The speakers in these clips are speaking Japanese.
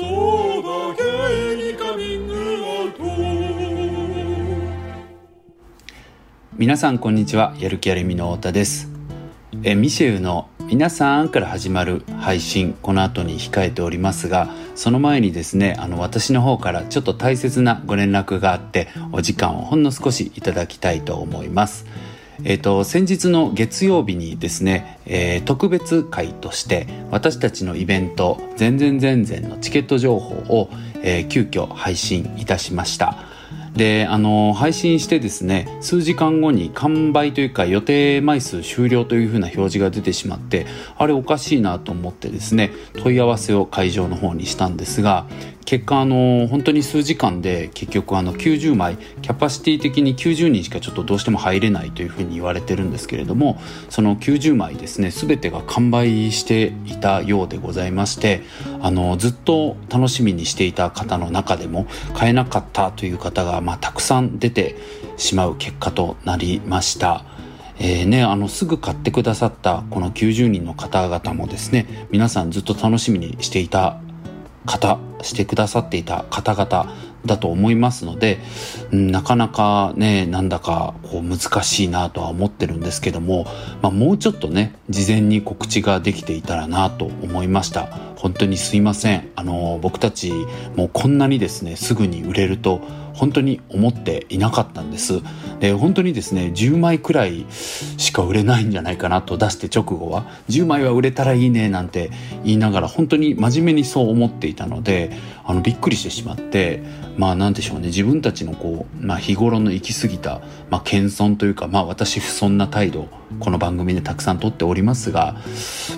そうだゲイにカミングアウト皆さんこんにちは。やる気ありみの太田です。えミシェウの皆さんから始まる配信この後に控えておりますがその前にですねあの私の方からちょっと大切なご連絡があってお時間をほんの少しいただきたいと思います。えーと、先日の月曜日にですね、えー、特別会として私たちのイベント「全然全然」のチケット情報を、えー、急遽配信いたしました。であの配信してですね数時間後に完売というか予定枚数終了というふうな表示が出てしまってあれおかしいなと思ってですね問い合わせを会場の方にしたんですが結果あの本当に数時間で結局あの90枚キャパシティ的に90人しかちょっとどうしても入れないというふうに言われてるんですけれどもその90枚ですね全てが完売していたようでございましてあのずっと楽しみにしていた方の中でも買えなかったという方が、まあ、たくさん出てしまう結果となりました。えーね、あのすぐ買ってくださったこの90人の方々もですね皆さんずっと楽しみにしていた方してくださっていた方々だと思いますので、うん、なかなかねなんだかこう難しいなとは思ってるんですけども、まあ、もうちょっとね事前に告知ができていたらなと思いました。本当にすいません。あの僕たちもうこんなにですねすぐに売れると本当に思っていなかったんです。で本当にですね10枚くらいしか売れないんじゃないかなと出して直後は10枚は売れたらいいねなんて言いながら本当に真面目にそう思っていたのであのびっくりしてしまってまあ何でしょうね自分たちのこう、まあ、日頃の行き過ぎた、まあ、謙遜というかまあ私不遜な態度この番組でたくさん撮っておりますが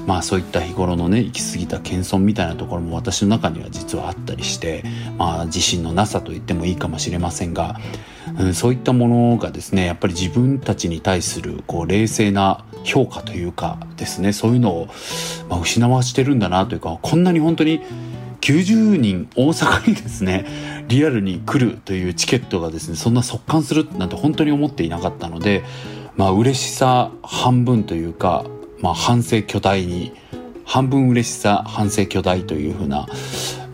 まあそういった日頃のね行き過ぎた謙遜みたいなところも私の中には実はあったりしてまあ自信のなさと言ってもいいかもしれない。れませんが、うん、そういったものがですねやっぱり自分たちに対するこう冷静な評価というかですねそういうのを、まあ、失わしてるんだなというかこんなに本当に90人大阪にですねリアルに来るというチケットがですねそんな速乾するなんて本当に思っていなかったのでまあ嬉しさ半分というか、まあ、反省巨大に半分嬉しさ反省巨大というふうな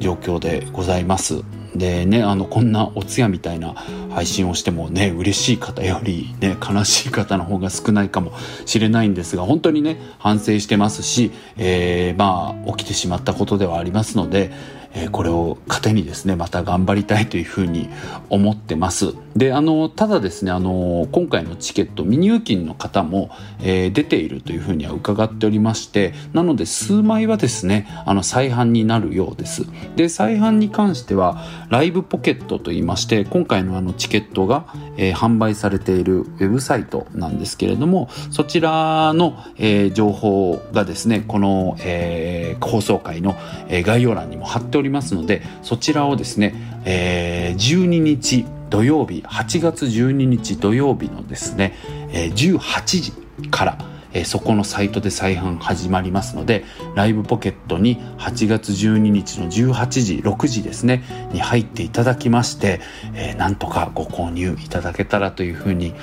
状況でございます。でねあのこんなお通夜みたいな配信をしてもね嬉しい方よりね悲しい方の方が少ないかもしれないんですが本当にね反省してますし、えー、まあ起きてしまったことではありますのでえこれを糧にですねまた頑張りたいというふうに思ってます。であのただですねあの今回のチケット未入金の方も、えー、出ているというふうには伺っておりましてなので数枚はですねあの再販になるようです。で再販に関してはライブポケットといいまして今回のあのチケットが、えー、販売されているウェブサイトなんですけれどもそちらの、えー、情報がですねこの、えー、放送回の、え概要欄にも貼っておりますのでそちらをですね、えー、12日土曜日8月12日土曜日のですね、えー、18時からえー、そこのサイトで再販始まりますのでライブポケットに8月12日の18時6時ですねに入っていただきまして、えー、なんとかご購入いただけたらというふうに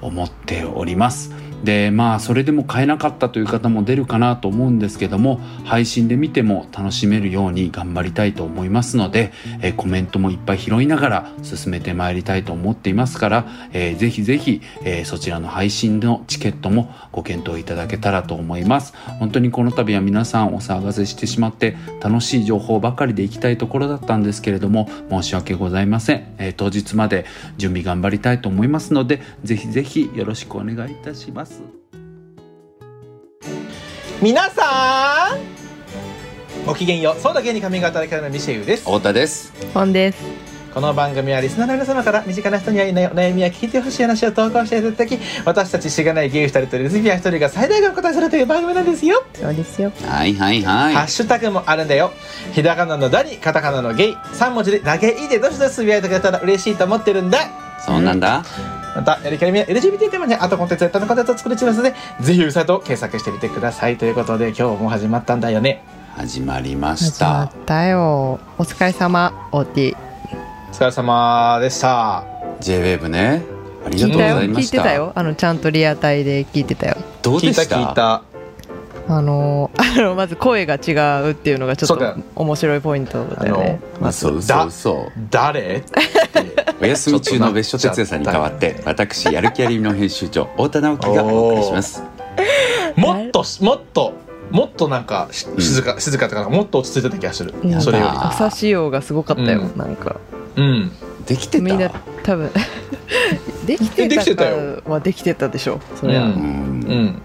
思っております。でまあそれでも買えなかったという方も出るかなと思うんですけども配信で見ても楽しめるように頑張りたいと思いますので、え、コメントもいっぱい拾いながら進めてまいりたいと思っていますから、えー、ぜひぜひ、えー、そちらの配信のチケットもご検討いただけたらと思います。本当にこの度は皆さんお騒がせしてしまって楽しい情報ばかりでいきたいところだったんですけれども申し訳ございません、えー、当日まで準備頑張りたいと思いますのでぜひぜひよろしくお願いいたします。皆さんごきげんよう。そうだ芸に髪型からのミシェウです。太田です。本です。この番組はリスナーの皆様から身近な人には悩みや聞いてほしい話を投稿していただき私たちしがないゲイ2人とレズビアン1人が最大限お答えするという番組なんですよ。そうですよ。はいはいはい。ハッシュタグもあるんだよ。ひらがなの「だ」にカタカナの「ゲイ」3文字で「だけいい」でどしどしつぶやいてくれたら嬉しいと思ってるんだ。そうなんだ、また、やりきりみや LGBT テーマにあとコンテンツやったのコンテンツを作りますので、ぜひウェブサイトを検索してみてください。ということで、今日も始まったんだよね。始まりまし始またったよ。お疲れ様オーティお疲れ様でした。J-WAVE ね。ありがとうご聞いた。よ聞いざいましてたたよ。あのちゃんとリアタイで聞いてたよ。どう聞いた？でした聞いた。あのー あのまず声が違うっていうのがちょっとそうだ面白いポイントだよね。まあそうそうそう。誰？お休み中の別所哲也さんに代わって私やる気ありみの編集長太田直樹がお送りします。もっともっともっとなんかし静か、静かとかもっと落ち着いてた気がする。うんそれよあ朝仕様がすごかったよ、うん。なんか。りうん。できてた？みんな多分。できてできてたよ。はできてたでしょそりゃ、ううん。うん。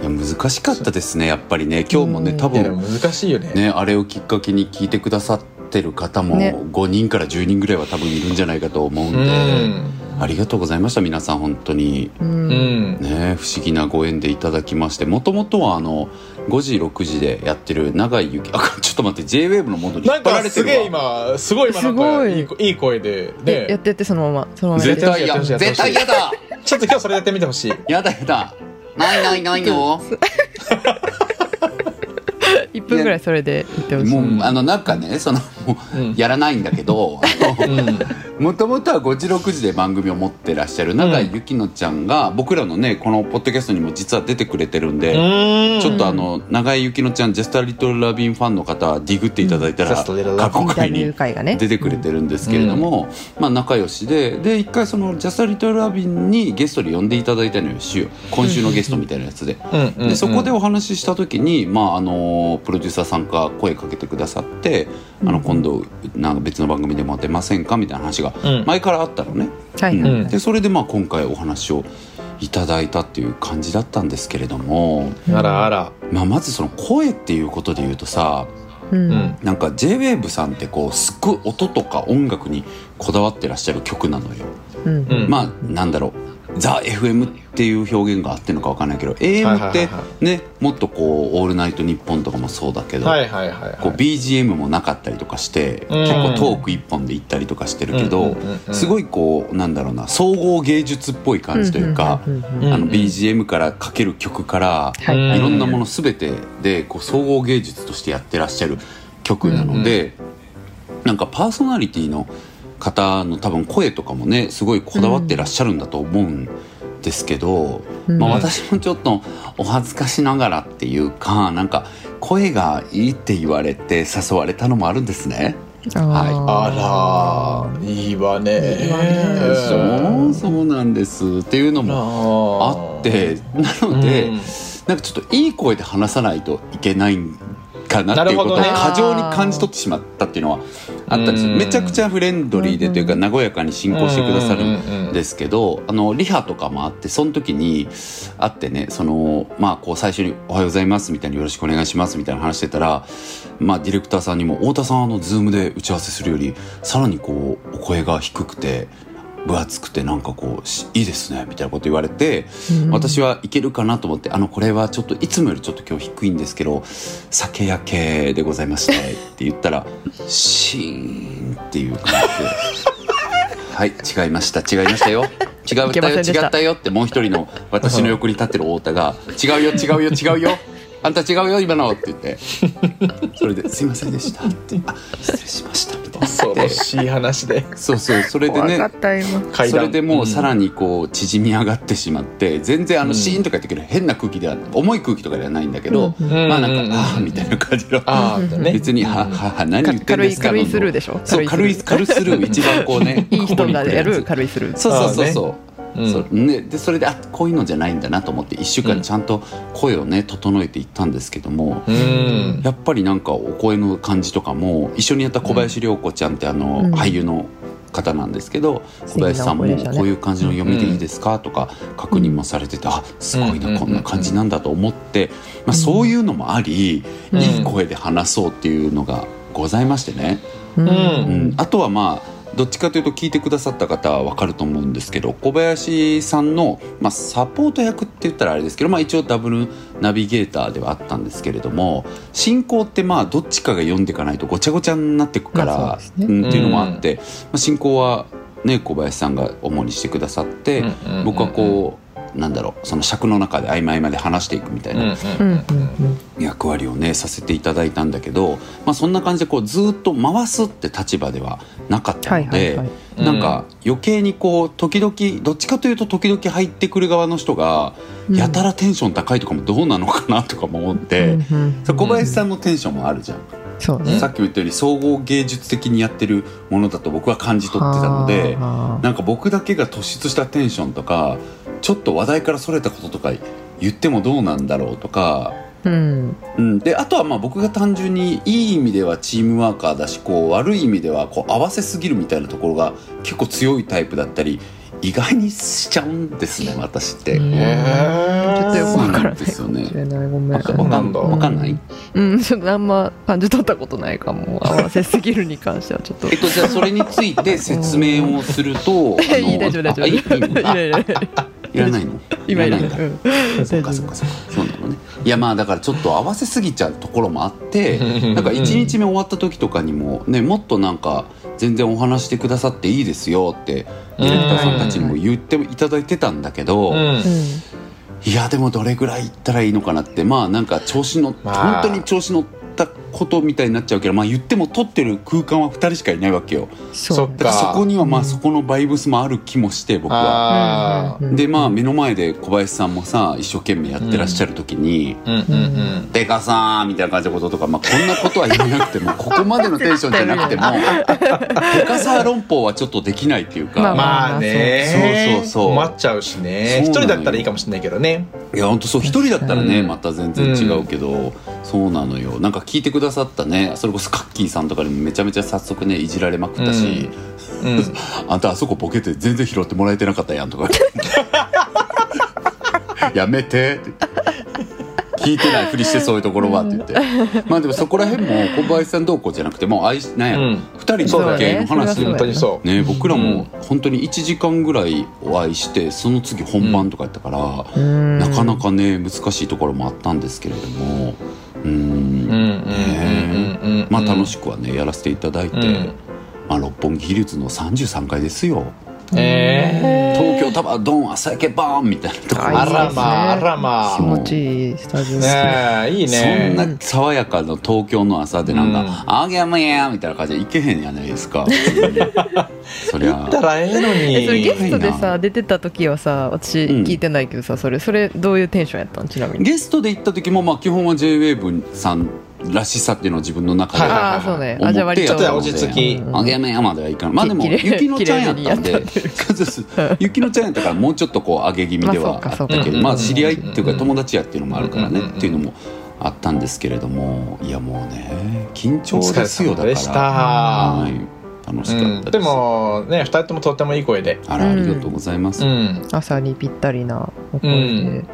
いや難しかったですねやっぱりね。今日もねうん多分難しいよね。ねあれをきっかけに聞いてくださってる方もね。5人から10人ぐらいは多分いるんじゃないかと思うんうで、ん。ありがとうございました皆さん本当に。うん。うん。ね不思議なご縁でいただきましてもともとはあの5時6時でやってる長井ゆきあちょっと待って JWAVE のモードに引なんっ張らかすげえれてるわ今すごい今なんかすごい。いいいい声で。ね。えやってってそのまま。そのまま。やって絶対ややってほしいやってほしい。絶対やだ。ちょっと今日それやってみてほしい。やだやだ。ないないないの？1分ぐらいそれで言ってほしい。もうあのなんかねそのやらないんだけどうん。もともとは5時6時で番組を持ってらっしゃる永井ゆきのちゃんが僕らのねこのポッドキャストにも実は出てくれてるんで、うん。ちょっとあの永井ゆきのちゃんジェスター・リトル・ラビンファンの方はディグっていただいたら、過去回に出てくれてるんですけれども、まあ仲良しでで一回そのジャスター・リトル・ラビンにゲストで呼んでいただいたのよ週今週のゲストみたいなやつで。でそこでお話しした時に、まあ、あのプロデューサーさんが声かけてくださって「あの今度なんか別の番組でも出ませんか?」みたいな話がうん。前からあったのね。はい、うん。うん。でそれでまあ今回お話をいただいたっていう感じだったんですけれども、あらあら。まあ、まずその声っていうことで言うとさうん。うん。なんか JWAVE さんってこうすっごい音とか音楽にこだわってらっしゃる曲なのよ。うん。うん。まあなんだろうザ・ FM っていう表現があってるのかわかんないけど AM はいってねもっとこう「オールナイトニッポン」とかもそうだけど、はいはいはいはい。こう BGM もなかったりとかして、うん。結構トーク一本で行ったりとかしてるけど、すごいこうなんだろうな総合芸術っぽい感じというか、あのうん BGM からかける曲から、い。ろんなもの全てでこう総合芸術としてやってらっしゃる曲なので、なんかパーソナリティの方の多分声とかもねすごいこだわってらっしゃるんだと思うんですけど、うん。まあ、私もちょっとお恥ずかしながらっていうかなんか声がいいって言われて誘われたのもあるんですね。あらいいわね。いいわね。そうそうなんです。っていうのもあってなので、うん。なんかちょっといい声で話さないといけないんかなっていうことをなるほどね。過剰に感じ取ってしまったっていうのはあったんですようん。めちゃくちゃフレンドリーでというか和やかに進行してくださるんですけどあのリハとかもあってその時に会ってねそのまあこう最初に「おはようございます」みたいに「よろしくお願いします」みたいな話してたらまあディレクターさんにも「太田さんあのズームで打ち合わせするよりさらにこうお声が低くて分厚くてなんかこうしいいですね」みたいなこと言われて。うん私はいけるかなと思って「あのこれはちょっといつもよりちょっと今日低いんですけど酒焼けでございまして」って言ったらシーンっていう感じで「はい違いました違いましたよ違ういけたよ違ったよ」ってもう一人の私の横に立ってる太田が「違うよ違うよ違うよあんた違うよ今の」って言って。それで「すいませんでした」って「あ失礼しました」みたいな恐ろしい話で。そうそうそれでねそれでもうさらににこう縮み上がってしまって全然あうん。のシーンとか言ってくる変な空気では重い空気とかではないんだけど、うんまあなんか、うん。ああみたいな感じの。ああね。別にははは何言ってん軽いですか軽いスルーでしょ？そう軽い軽スルー一番こうねいい人がやる軽いスルー。そうそうそうそう、うん。そうね、でそれであこういうのじゃないんだなと思って1週間ちゃんと声をね整えていったんですけども、うん。やっぱりなんかお声の感じとかも一緒にやった小林涼子ちゃんってあの、うん。俳優の方なんですけど小林さんもこういう感じの読みでいいですかとか確認もされててあすごいうんなこんな感じなんだと思って、まあ、そういうのもありうん。いい声で話そうっていうのがございましてね、ううん。うん。あとはまあどっちかというと聞いてくださった方は分かると思うんですけど小林さんの、まあ、サポート役って言ったらあれですけど、まあ、一応ダブルナビゲーターではあったんですけれども進行ってまあどっちかが読んでいかないとごちゃごちゃになっていくから、まあね。うんっていうのもあって、まあ、進行は、ね、小林さんが主にしてくださって、僕はこうなんだろうその尺の中で合間合間で話していくみたいな役役割をねさせていただいたんだけど、まあ、そんな感じでこうずっと回すって立場ではなかったので、はいはいはい。なんか余計にこう時々どっちかというと時々入ってくる側の人がうん。やたらテンション高いとかもどうなのかなとかも思って、小林さんのテンションもあるじゃん、そうね。さっきも言ったように総合芸術的にやってるものだと僕は感じ取ってたので。はあなんか僕だけが突出したテンションとかちょっと話題からそれたこととか言ってもどうなんだろうとか、うん。うん、であとはまあ僕が単純にいい意味ではチームワーカーだしこう悪い意味ではこう合わせすぎるみたいなところが結構強いタイプだったり意外にしちゃうんですね私って。ちょっとよくわからない。そうなんですよね。かもしれないごめん。わかそうなんだ。わかんない、うん。ちょっとあんま感じ取ったことないかも。合わせすぎるに関してはちょっと。えっと、じゃあそれについて説明をすると いい大丈夫大丈夫。あい いらないの？今いららないんだ。ないうん。そっかそっかそっか。そうなのね。いやまあだからちょっと合わせすぎちゃうところもあってなんか1日目終わった時とかにもねもっとなんか全然お話してくださっていいですよってディレクターさんたちにも言っていただいてたんだけど、うん。いやでもどれぐらいいったらいいのかなってまあなんか調子の、まあ。本当に調子乗ったことみたいになっちゃうけどまあ言っても撮ってる空間は2人しかいないわけよ。そっだからそこにはまあうん。そこのバイブスもある気もして僕は。でまあ目の前で小林さんもさ一生懸命やってらっしゃる時にうんうんうん「でかさん」みたいな感じのこととか、まあ、こんなことは言わなくても ここまでのテンションじゃなくても「でかさ論法」はちょっとできないっていうか、まあまあね。そうそうそう。困っちゃうしね。そう一人だったらいいかもしれないけどねいや本当そう一人だったらね、うん。また全然違うけど、そうなのよ。なんか聞いてくださったね。それこそカッキーさんとかにもめちゃめちゃ早速ねいじられまくったし、うん。あんたあそこボケて全然拾ってもらえてなかったやんとか。やめて聞いてないふりしてそういうところはって言って。まあでもそこら辺も小林さんどうこうじゃなくてもう愛しなんやろ、うん。二人の系の話ね。本当にそうね。僕らも本当に1時間ぐらいお会いしてその次本番とかやったから、うん。なかなかね難しいところもあったんですけれども。うん。うんうんうんうんうんまあ楽しくはねやらせていただいて、うん。まあ、六本木ヒルズの33階ですよえ東京タワードン朝焼けバーンみたいなとこ。あらまああらま気持ちいいスタジオねえいいそねんな爽やかな東京の朝でなんかうん「あげまや」みたいな感じで行けへんやないですか。そりゃ。行ったらええのえそれゲにストでさ出てた時はさ私うん聞いてないけどさそれそれどういうテンションやったん？ちなみに。ゲストで行った時もまあ基本は JWAVE さんらしさっていうのを自分の中ではい。はいああそうね。思ってあじゃあ割とちょっと落ち着き。うん。あげめやまではいかないまあでも雪乃ちゃんやったんで。雪乃ちゃんやったからもうちょっとこう上げ気味ではまああったけどまあ知り合いっていうかうん友達やっていうのもあるからね。うんっていうのもあったんですけれどもいやもうね緊張ですよだから。楽しかうんったでもね二人ともとってもいい声で。あらありがとうございます。うん。朝にぴったりなお声で、うん。ね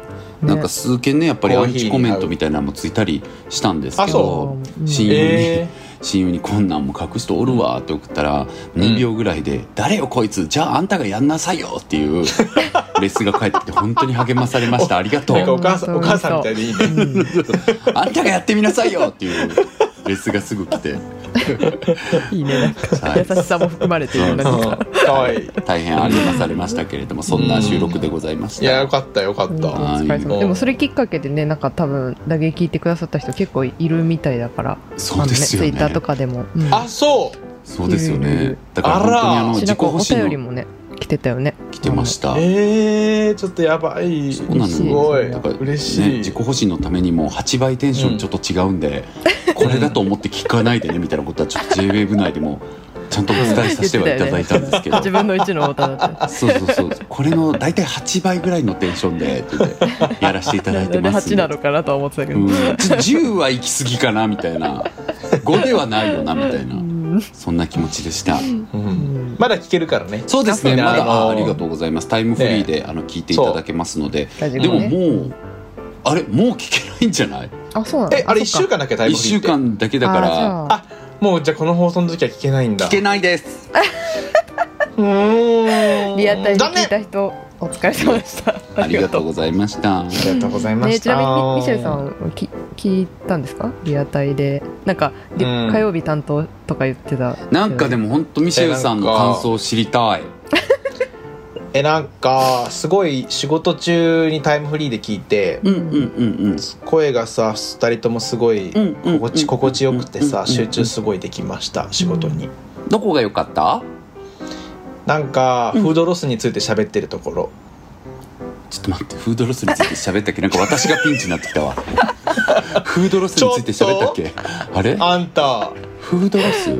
なんか数件ねやっぱりアンチコメントみたいなのもついたりしたんですけあど親友にえ親友にこんなんも書く人おるわって送ったら2秒ぐらいで「誰よこいつじゃああんたがやんなさいよ」っていう レスが返ってきて本当に励まされました ありがとなんかおう。母さんお母さんみたいでいいねうんあんたがやってみなさいよっていうレスがすぐ来ていいねなんか。はい。優しさも含まれているうん。何かか。わいい大変励まされましたけれどもそんな収録でございました。いやよかったよかっうん。たお疲れ様はい。でもそれきっかけでねなんか多分打撃聞いてくださった人結構いるみたいだから。そうですよね。ツイッターとかでも、うん。あそう。そうですよいるいねる。だから。本当にあのあら。自己しなんかお保身の便りもね来てたよね。来てました。えー、ちょっとやばい。そうなのよ。すごい。だから嬉しい、ね、自己保身のためにも8倍テンションちょっと違うんで、これだと思って聞かないでねみたいなことはちょっと JWAVE 内でもちゃんとお伝えさせてはいただいたんですけど、8分の1の歌だってそうそうそう。これの大体8倍ぐらいのテンションでって言ってやらせていただいてます8なのかなとは思ってたけど、うん、10は行き過ぎかなみたいな。5ではないよなみたいなそんな気持ちでした。うん。まだ聞けるからね。そうですね。まだあのあありがとうございます。タイムフリーで、あの聞いていただけますので。でもね。もうあれ？もう聞けないんじゃない？あそうなの？えあれ1そっか。週間だっけタイ1ムフリーって？週間だけだから。あもうじゃあこの放送の時は聞けないんだ。聞けないですうーん。リアタイで聞いた人お疲れ様でした。ありがとうございました。ありがとうございまね、した、ちなみにミミシェルさんき聞いたんですか？リアタイで。なんか、でうん。火曜日担当とか言ってた。なんかでも本当ミシェルさんの感想を知りたい。えなんかすごい仕事中にタイムフリーで聞いて声がさ2人ともすごい心地心地よくてさ集中すごいできました仕事に。どこが良かった？なんかうん。フードロスについて喋ってるところ。ちょっと待ってフードロスについて喋ったっけ？なんか私がピンチになってきたわ。フードロスについて喋ったっけ？あれ？あんた。フードロス？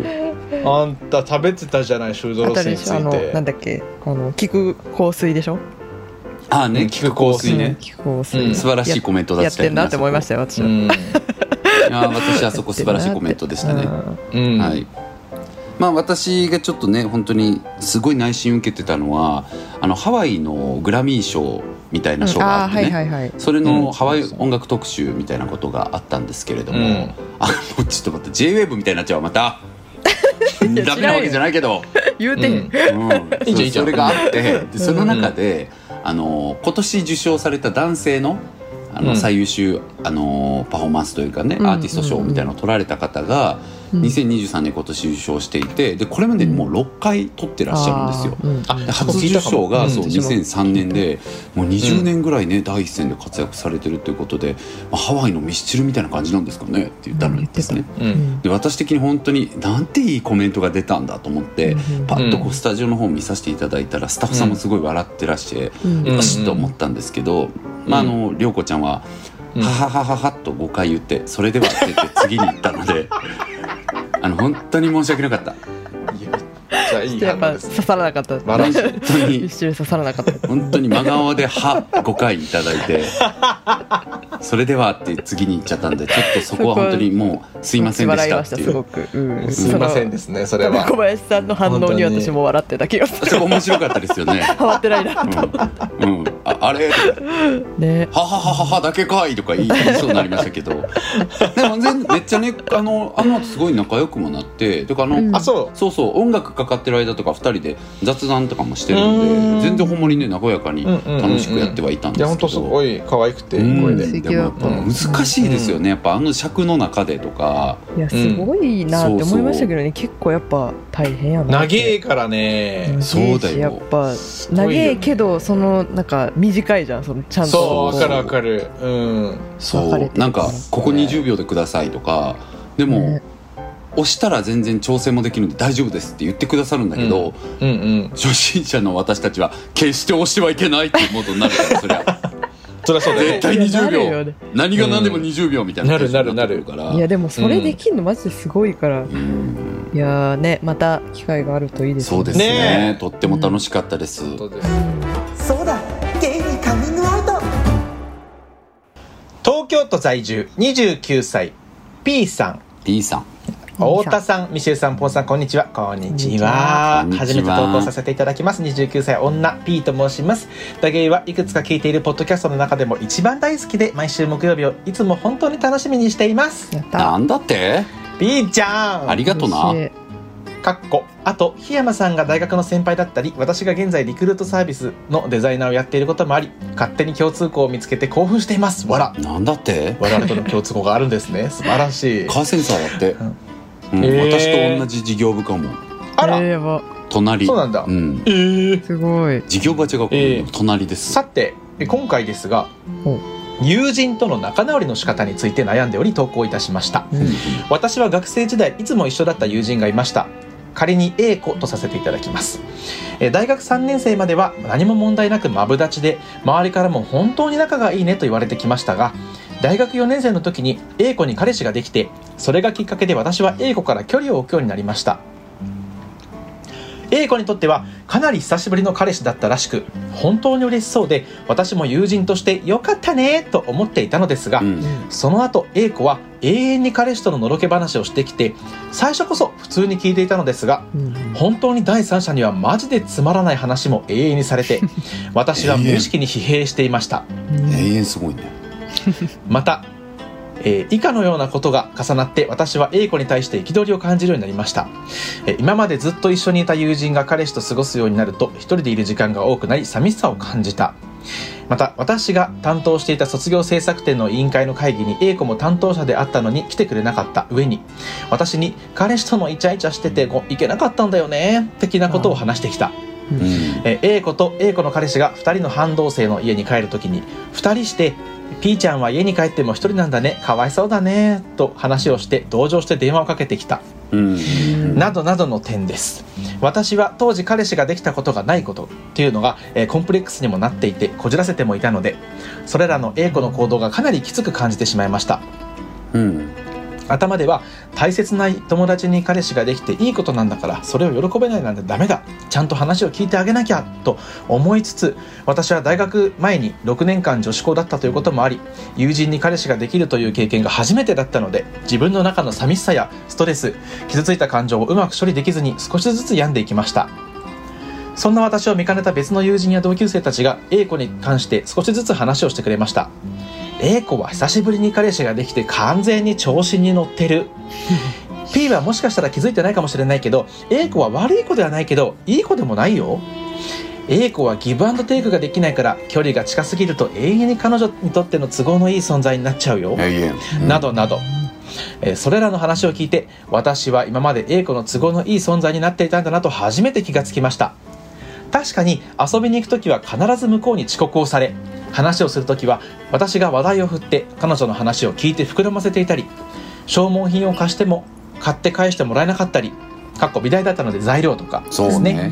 あんた食べてたじゃないフードあロスにつとでしょあのいてなんだっけ？あの菊香水でしょ？ああねうん菊香水うんね、菊香水、うん。素晴らしいコメントだやってんなって思いましたよ私は、うん。ああ私あそこ素晴らしいコメントでしたね。うん。はいまあ私がちょっとね本当にすごい内心受けてたのはあのハワイのグラミー賞みたいな賞があってね、はいはいはい。それうん。のハワイ音楽特集みたいなことがあったんですけれども、うん。あのちょっと待って JWAVE みたいになっちゃうわまた。ダメなわけじゃないけど、言うて、うん。うん、それがあってでその中で、あの今年受賞された男性のあの、うん。最優秀あのパフォーマンスというかね、うん。アーティスト賞みたいなのを取られた方が、2023年今年受賞していてでこれまでにもう6回取ってらっしゃるんですよ。うん。初受賞がそううん2003年でもう20年ぐらいね第一線で活躍されてるということで、まあ、ハワイのミスチルみたいな感じなんですかねって言ったのにですね、うんで私的に本当になんていいコメントが出たんだと思って、うんパッとこうスタジオの方見させていただいたらスタッフさんもすごい笑ってらして、よしと思ったんですけど、まああの涼子ちゃんはうん。はははははと5回言ってそれではって言って次に行ったので。あの本当に申し訳なかった。いやめっちゃいいやっぱ刺さらなかった。笑本当に。一瞬刺さらなかった。本当に真顔で「は」5回いただいて。それではって次に行っちゃったんでちょっとそこは本当にもうすいませんでしたっていう。すごく、うん、すいませんですねそれは。小林さんの反応に私も笑ってた気がする。そこ面白かったですよね。ハマってないなとうん、うん、ああれ？とかね。はははははだけかいとか言いそうになりましたけど。でも全めっちゃねあのあの後すごい仲良くもなっててかあの、うん。あそう。そうそう音楽かかってる間とか2人で雑談とかもしてるうん。んで全然ほんまにね和やかにうんうんうんうん。楽しくやってはいたんいですけど。や本当すごい可愛くて。でうん。で。もやっぱ難しいですよね。やっぱあの尺の中でとか。いやすごいなって思いましたけどね。結構やっぱ大変やな長えからね。そうだよ。やっぱ長えけどそのなんか短いじゃんそのちゃんと。そうわかるわかる。うん。そう。なんかここ20秒でくださいとかでも、ね押したら全然調整もできるんで大丈夫ですって言ってくださるんだけど、うんうん。初心者の私たちは決して押してはいけないっていうモードになるからそりゃ。そりゃそうだね。絶対20いやなるよ秒ね。何が何でも20秒みたいななるなるテンションにってくるから。いやでもそれできんのマジですごいから、うん。いやーねまた機会があるといいですそうですね。ねとっても楽しかったです、うだ都在住29歳 P さん P さん太田さん、ミシェルさん、ポンさん、こんにちは。こんにちは。初めて投稿させていただきます。29歳女 P と申します。ダゲイはいくつか聞いているポッドキャストの中でも一番大好きで、毎週木曜日をいつも本当に楽しみにしています。なんだって？P ちゃんありがとうなかっこあと檜山さんが大学の先輩だったり私が現在リクルートサービスのデザイナーをやっていることもあり勝手に共通項を見つけて興奮しています。わらなんだって？我々との共通項があるんですね。素晴らしい。カーセンサーだって、うん。へー。私と同じ事業部かも。あら、えー隣。そうなんだ。ん、えー。すごい。事業部は違うけえー。ど隣です、さてえ今回ですがほ友人との仲直りの仕方について悩んでおり投稿いたしました。うん。私は学生時代いつも一緒だった友人がいました仮に A 子とさせていただきます。え大学3年生までは何も問題なくマブダチで周りからも本当に仲がいいねと言われてきましたが大学4年生の時に A 子に彼氏ができてそれがきっかけで私は A 子から距離を置くようになりました。A 子にとってはかなり久しぶりの彼氏だったらしく本当に嬉しそうで私も友人としてよかったねと思っていたのですが、うん。その後 A 子は永遠に彼氏とののろけ話をしてきて最初こそ普通に聞いていたのですがうん。本当に第三者にはマジでつまらない話も永遠にされて 私は無意識に疲弊していました。永遠すごいね。また、えー以下のようなことが重なって私は A 子に対して憤りを感じるようになりました、えー今までずっと一緒にいた友人が彼氏と過ごすようになると一人でいる時間が多くなり寂しさを感じた。また私が担当していた卒業制作展の委員会の会議に A 子も担当者であったのに来てくれなかった。上に私に彼氏ともイチャイチャしててこういけなかったんだよね的なことを話してきた。うん。えー A 子と A 子の彼氏が2人の半同棲の家に帰るときに2人して「P ちゃんは家に帰っても1人なんだねかわいそうだね」と話をして同情して電話をかけてきた。うん。などなどの点です私は当時彼氏ができたことがないことっていうのが、えーコンプレックスにもなっていてこじらせてもいたのでそれらの A 子の行動がかなりきつく感じてしまいました。うん頭では大切な友達に彼氏ができていいことなんだからそれを喜べないなんてダメだ。ちゃんと話を聞いてあげなきゃと思いつつ私は大学前に6年間女子校だったということもあり友人に彼氏ができるという経験が初めてだったので自分の中の寂しさやストレス傷ついた感情をうまく処理できずに少しずつ病んでいきました。そんな私を見かねた別の友人や同級生たちが A 子に関して少しずつ話をしてくれました。A 子は久しぶりに彼氏ができて完全に調子に乗ってる。P はもしかしたら気づいてないかもしれないけど A 子は悪い子ではないけどいい子でもないよ。A 子はギブアンドテイクができないから距離が近すぎると永遠に彼女にとっての都合のいい存在になっちゃうよ。などなど、えーそれらの話を聞いて私は今まで A 子の都合のいい存在になっていたんだなと初めて気がつきました確かに遊びに行く時は必ず向こうに遅刻をされ話をする時は私が話題を振って彼女の話を聞いて膨らませていたり消耗品を貸しても買って返してもらえなかったりかっこ美大だったので材料とかですね。ね。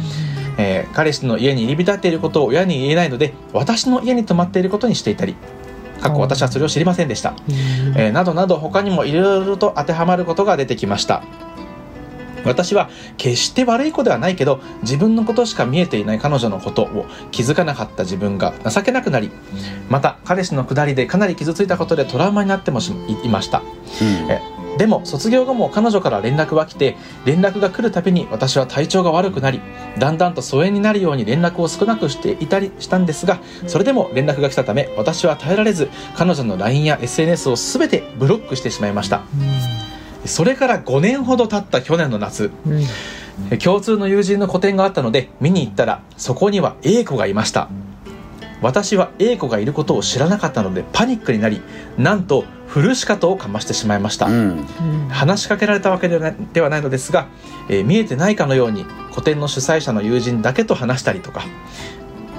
えー彼氏の家に入り浸っていることを親に言えないので私の家に泊まっていることにしていたりかっこ私はそれを知りませんでした。えーなどなど他にもいろいろと当てはまることが出てきました私は決して悪い子ではないけど自分のことしか見えていない彼女のことを気づかなかった自分が情けなくなりまた彼氏の下りでかなり傷ついたことでトラウマになってもしいいました。うん。えでも卒業後も彼女から連絡は来て連絡が来るたびに私は体調が悪くなりだんだんと疎遠になるように連絡を少なくしていたりしたんですがそれでも連絡が来たため私は耐えられず彼女の LINE や SNS を全てブロックしてしまいましたそれから5年ほど経った去年の夏うん。え共通の友人の個展があったので見に行ったらそこには A 子がいました。私は A 子がいることを知らなかったのでパニックになりなんとフルシカトをかましてしまいました、うん。話しかけられたわけではないではないのですが、えー見えてないかのように個展の主催者の友人だけと話したりとか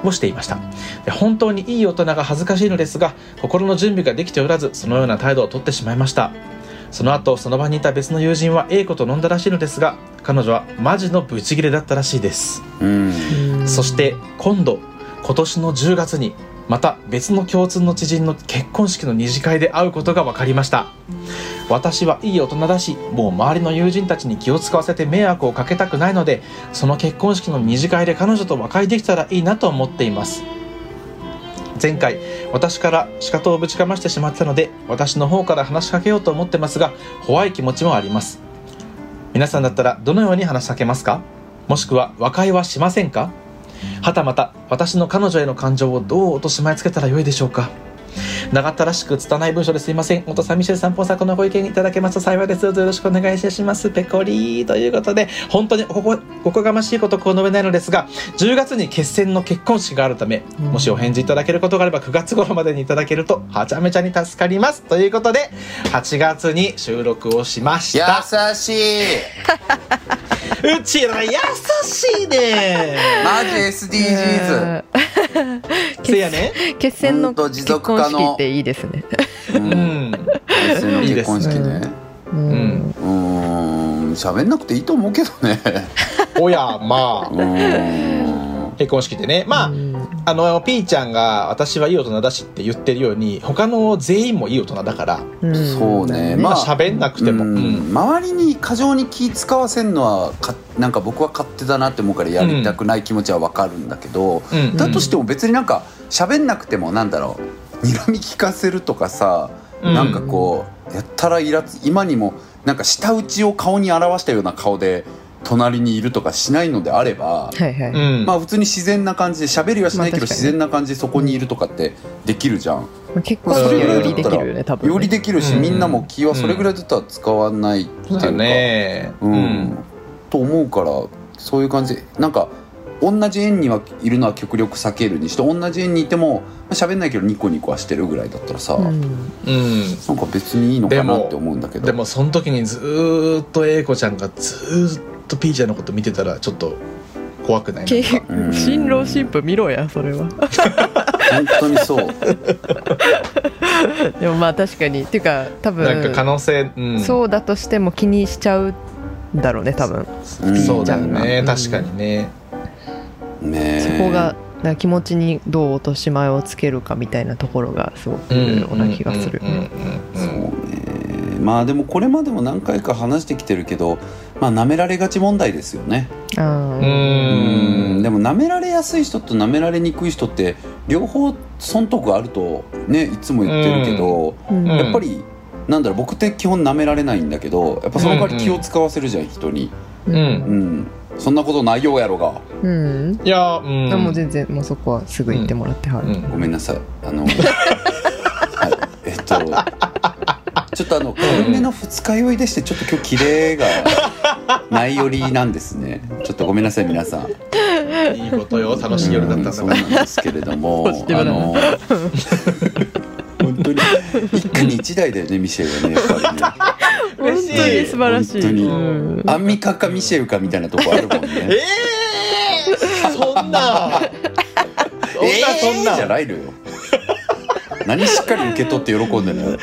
をしていました。で本当にいい大人が恥ずかしいのですが心の準備ができておらずそのような態度をとってしまいましたその後その場にいた別の友人は A 子と飲んだらしいのですが彼女はマジのブチギレだったらしいです。うん。そして今度今年の10月にまた別の共通の知人の結婚式の二次会で会うことが分かりました。私はいい大人だしもう周りの友人たちに気を使わせて迷惑をかけたくないのでその結婚式の二次会で彼女と和解できたらいいなと思っています前回私から仕方をぶちかましてしまったので私の方から話しかけようと思ってますが怖い気持ちもあります。皆さんだったらどのように話しかけますか？もしくは和解はしませんか？はたまた私の彼女への感情をどう落とし前つけたらよいでしょうか？長ったらしく拙い文章ですいません。元さシェルさんポンさんこのご意見いただけますと幸いです。どうぞよろしくお願いいたします。ペコリーということで本当にここここがましいことこう述べないのですが10月に決戦の結婚式があるためもしお返事いただけることがあれば9月頃までにいただけるとはちゃめちゃに助かります。ということで8月に収録をしました。優しい うちら優しいねマジ SDGs せやね。決戦の結続可能婚式っていいですね。ううん。ん。男性の結婚式ね。ううん。うーん。喋んなくていいと思うけどね。おやまあ。うーん結婚式でね。まあ、あのピーちゃんが私はいい大人だしって言ってるように他の全員もいい大人だから。そうね。まあまあ喋んなくても、うん。うん。周りに過剰に気使わせるのはかなんか僕は勝手だなって思うからやりたくない気持ちはわかるんだけど、うん。だとしても別になんか喋んなくてもなんだろう。睨み聞かせるとかさ、うん。なんかこうやったらイラつ今にもなんか舌打ちを顔に表したような顔で隣にいるとかしないのであれば、はいはい。うん。まあ普通に自然な感じで喋りはしないけど自然な感じでそこにいるとかってできるじゃん。まあ結婚式はよりできるよね多分ね。よりできるし、うん。みんなも気はそれぐらいだったら使わないっていうか、ね。うん。と思うからそういう感じ。なんか同じ園にはいるのは極力避けるにして同じ園にいてもまあ喋んないけどニコニコはしてるぐらいだったらさ、うん。うん。なんか別にいいのかなって思うんだけど。でもその時にずーっと英子ちゃんがずーっとピーちゃんのこと見てたらちょっと怖くない？新郎新婦見ろやそれは。本当にそう。でもまあ確かに。っていうか多分。なんか可能性、うん、そうだとしても気にしちゃうんだろうね多分。うん。そうだよね、うん。確かにね。ねそこが気持ちにどう落とし前をつけるかみたいなところがすごく重要な気がする。うんうんうんそううん。ね。まあでもこれまでも何回か話してきてるけどまあ舐められがち問題ですよね。あううん。んでも舐められやすい人と舐められにくい人って両方損得あるとねいつも言ってるけど、やっぱりなんだろう僕って基本舐められないんだけどやっぱその代わり気を使わせるじゃん人に。うん。うん。そんなことないようやろが。うん。いやうん。あもう全然もうそこはすぐ言ってもらってはる、うん。ごめんなさい。あの はい。えっとちょっとあの軽めの二日酔いでしてちょっと今日キレがないよりなんですね。ちょっとごめんなさい皆さん。いいことよ楽しい夜だったそうななんですけれどもあの本当に一家に一台だよねミシェルはねやっぱりね。本当に素晴らしい。本当に。うん。アンミカかミシェルかみたいなとこあるもんね。ええー、そんな。そんなそんな。じゃないのよ。何しっかり受け取って喜んでるの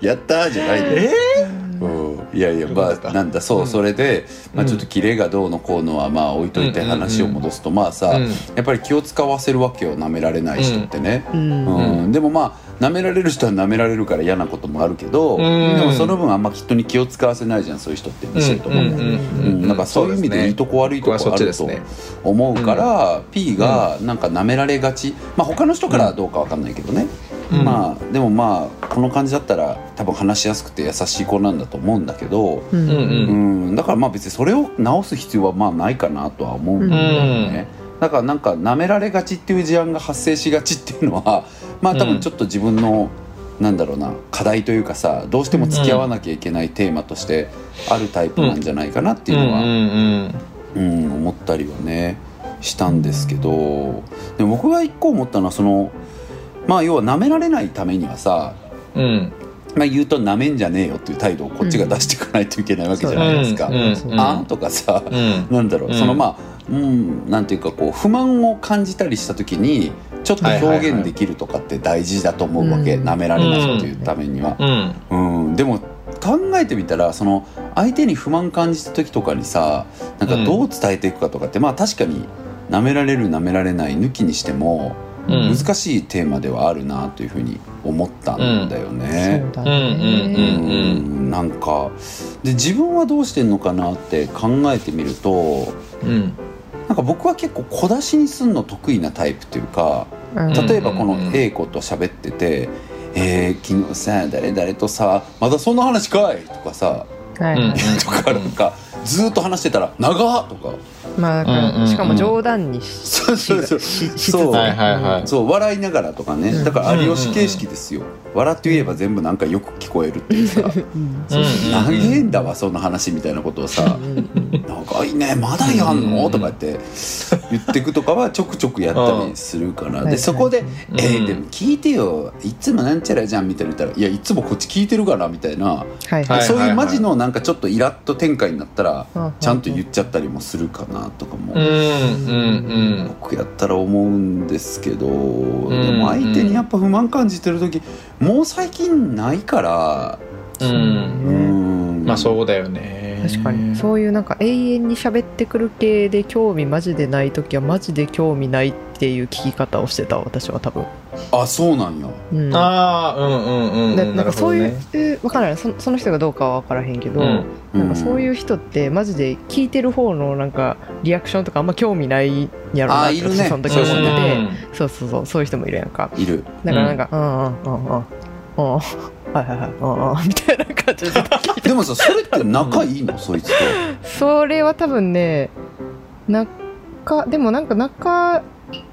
やったーじゃないのよ。えうんいやいやまあなんだそう、うん。それで、まあ、うん。ちょっとキレがどうのこうのはまあ置いといて話を戻すと、まあさ、うんやっぱり気を使わせるわけよ舐められない人ってね、ううん。でもまあ舐められる人は舐められるから嫌なこともあるけど、ん。でもその分あんまきっとに気を使わせないじゃんそういう人って見せると思う、うんうんうん。なんかそういう意味でいいとこ悪いとこあると思うから、P がなんか舐められがち、まあ他の人からはどうかわかんないけどね、うん。まあでもまあこの感じだったら多分話しやすくて優しい子なんだと思うんだけど、うん。うんだからまあ別にそれを直す必要はまあないかなとは思うんだよね、だからなんか舐められがちっていう事案が発生しがちっていうのはまあ多分ちょっと自分の、なんだろうな課題というかさどうしても付き合わなきゃいけないテーマとしてあるタイプなんじゃないかなっていうのは、うんうん。うん、思ったりはねしたんですけど。でも僕が一個思ったのはそのまあ要は舐められないためにはさ、うん。うんまあ、言うと舐めんじゃねえよっていう態度をこっちが出していかないといけないわけじゃないですか。うん。あんとかさ、うん。なんだろう、うん。そのまあうんなんていうかこう不満を感じたりした時にちょっと表現できるとかって大事だと思うわけ、うん。舐められないっていうためには。うん。うん、でも考えてみたらその相手に不満感じた時とかにさなんかどう伝えていくかとかって、まあ確かに舐められる舐められない抜きにしてもうん難しいテーマではあるなというふうに思ったんだよね。そうだうんうんね。うん。なんかで自分はどうしてんのかなって考えてみるとうん。なんか僕は結構小出しにすんの得意なタイプというかうん。例えばこの A 子と喋ってて「えー昨日さ誰々とさまだそんな話かい!」とかさはいうんとかなんかずーっと話してたら「長っ!」とかまあだかうんうんうん。らしかも冗談にしそうそうはいはいはい。そう笑いながらとかね。うん。だから有吉形式ですよ。笑って言えば全部なんかよく聞こえるっていうさ。うん。う。ん長えんだわそんな話みたいなことをさ「長いねまだやんの?」とかって言ってくとかはちょくちょくやったりするからうん。でそこで「うん。えーでも聞いてよ。いつもなんちゃらじゃん」みたいな。言ったら「いやいつもこっち聞いてるから」みたいな。はいはい。はいそういうマジのなんかちょっとイラッと展開になったらうん。ちゃんと言っちゃったりもするかなとかも。うんうん僕やったら思うんですけど、ん。でも相手にやっぱ不満感じてる時もう最近ないから。うん。ううんん。まあそうだよね確かに。そういうなんか永遠に喋ってくる系で興味マジでない時はマジで興味ないっていう聞き方をしてた私は多分、あそうなんや。うん、ああうんうんうんでうん。なんかそういう、なるえわからないそその人がどうかは分からへんけど、ほどねなんかそういう人ってマジで聞いてる方のなんかリアクションとかあんま興味ないんやろうなってあいるね。私その時そう思ってて。うんそうそうそうそういう人もいるやんか。いる。だからなんかうん。うんうんうんうん。はいはいはい。うんうんみたい でもさそれって仲いいの？そいつと。それは多分ね仲でもなんか仲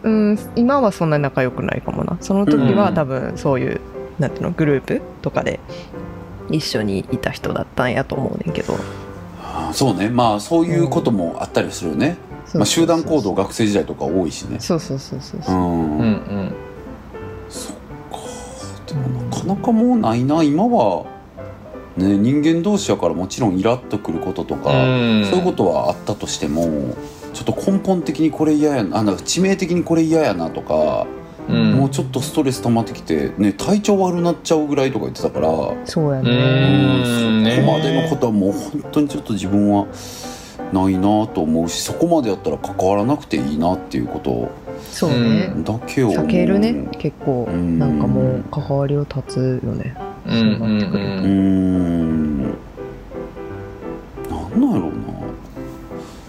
うん今はそんなに仲良くないかもな。その時うん。は多分そういう、なんていうの？グループとかで一緒にいた人だったんやと思うねんけど。あそうね。まあそういうこともあったりするよね、まあ、集団行動学生時代とか多いしね。そうそうそうそうう。そう、ん、うんうん。そっか。でもなかなかもうないな。今はね、人間同士やからもちろんイラッとくることとか、うん。そういうことはあったとしてもちょっと根本的にこれ嫌やなあなんか致命的にこれ嫌やなとか、うん。もうちょっとストレス溜まってきて、ね、体調悪なっちゃうぐらいとか言ってたから、うそうやね。ん。そこまでのことはもう本当にちょっと自分はないなと思うしそこまでやったら関わらなくていいなっていうこと。そうね。うんだけを避けるね。結構うんなんかもう関わりを断つよねうんうんうーん。なんなんやろうな。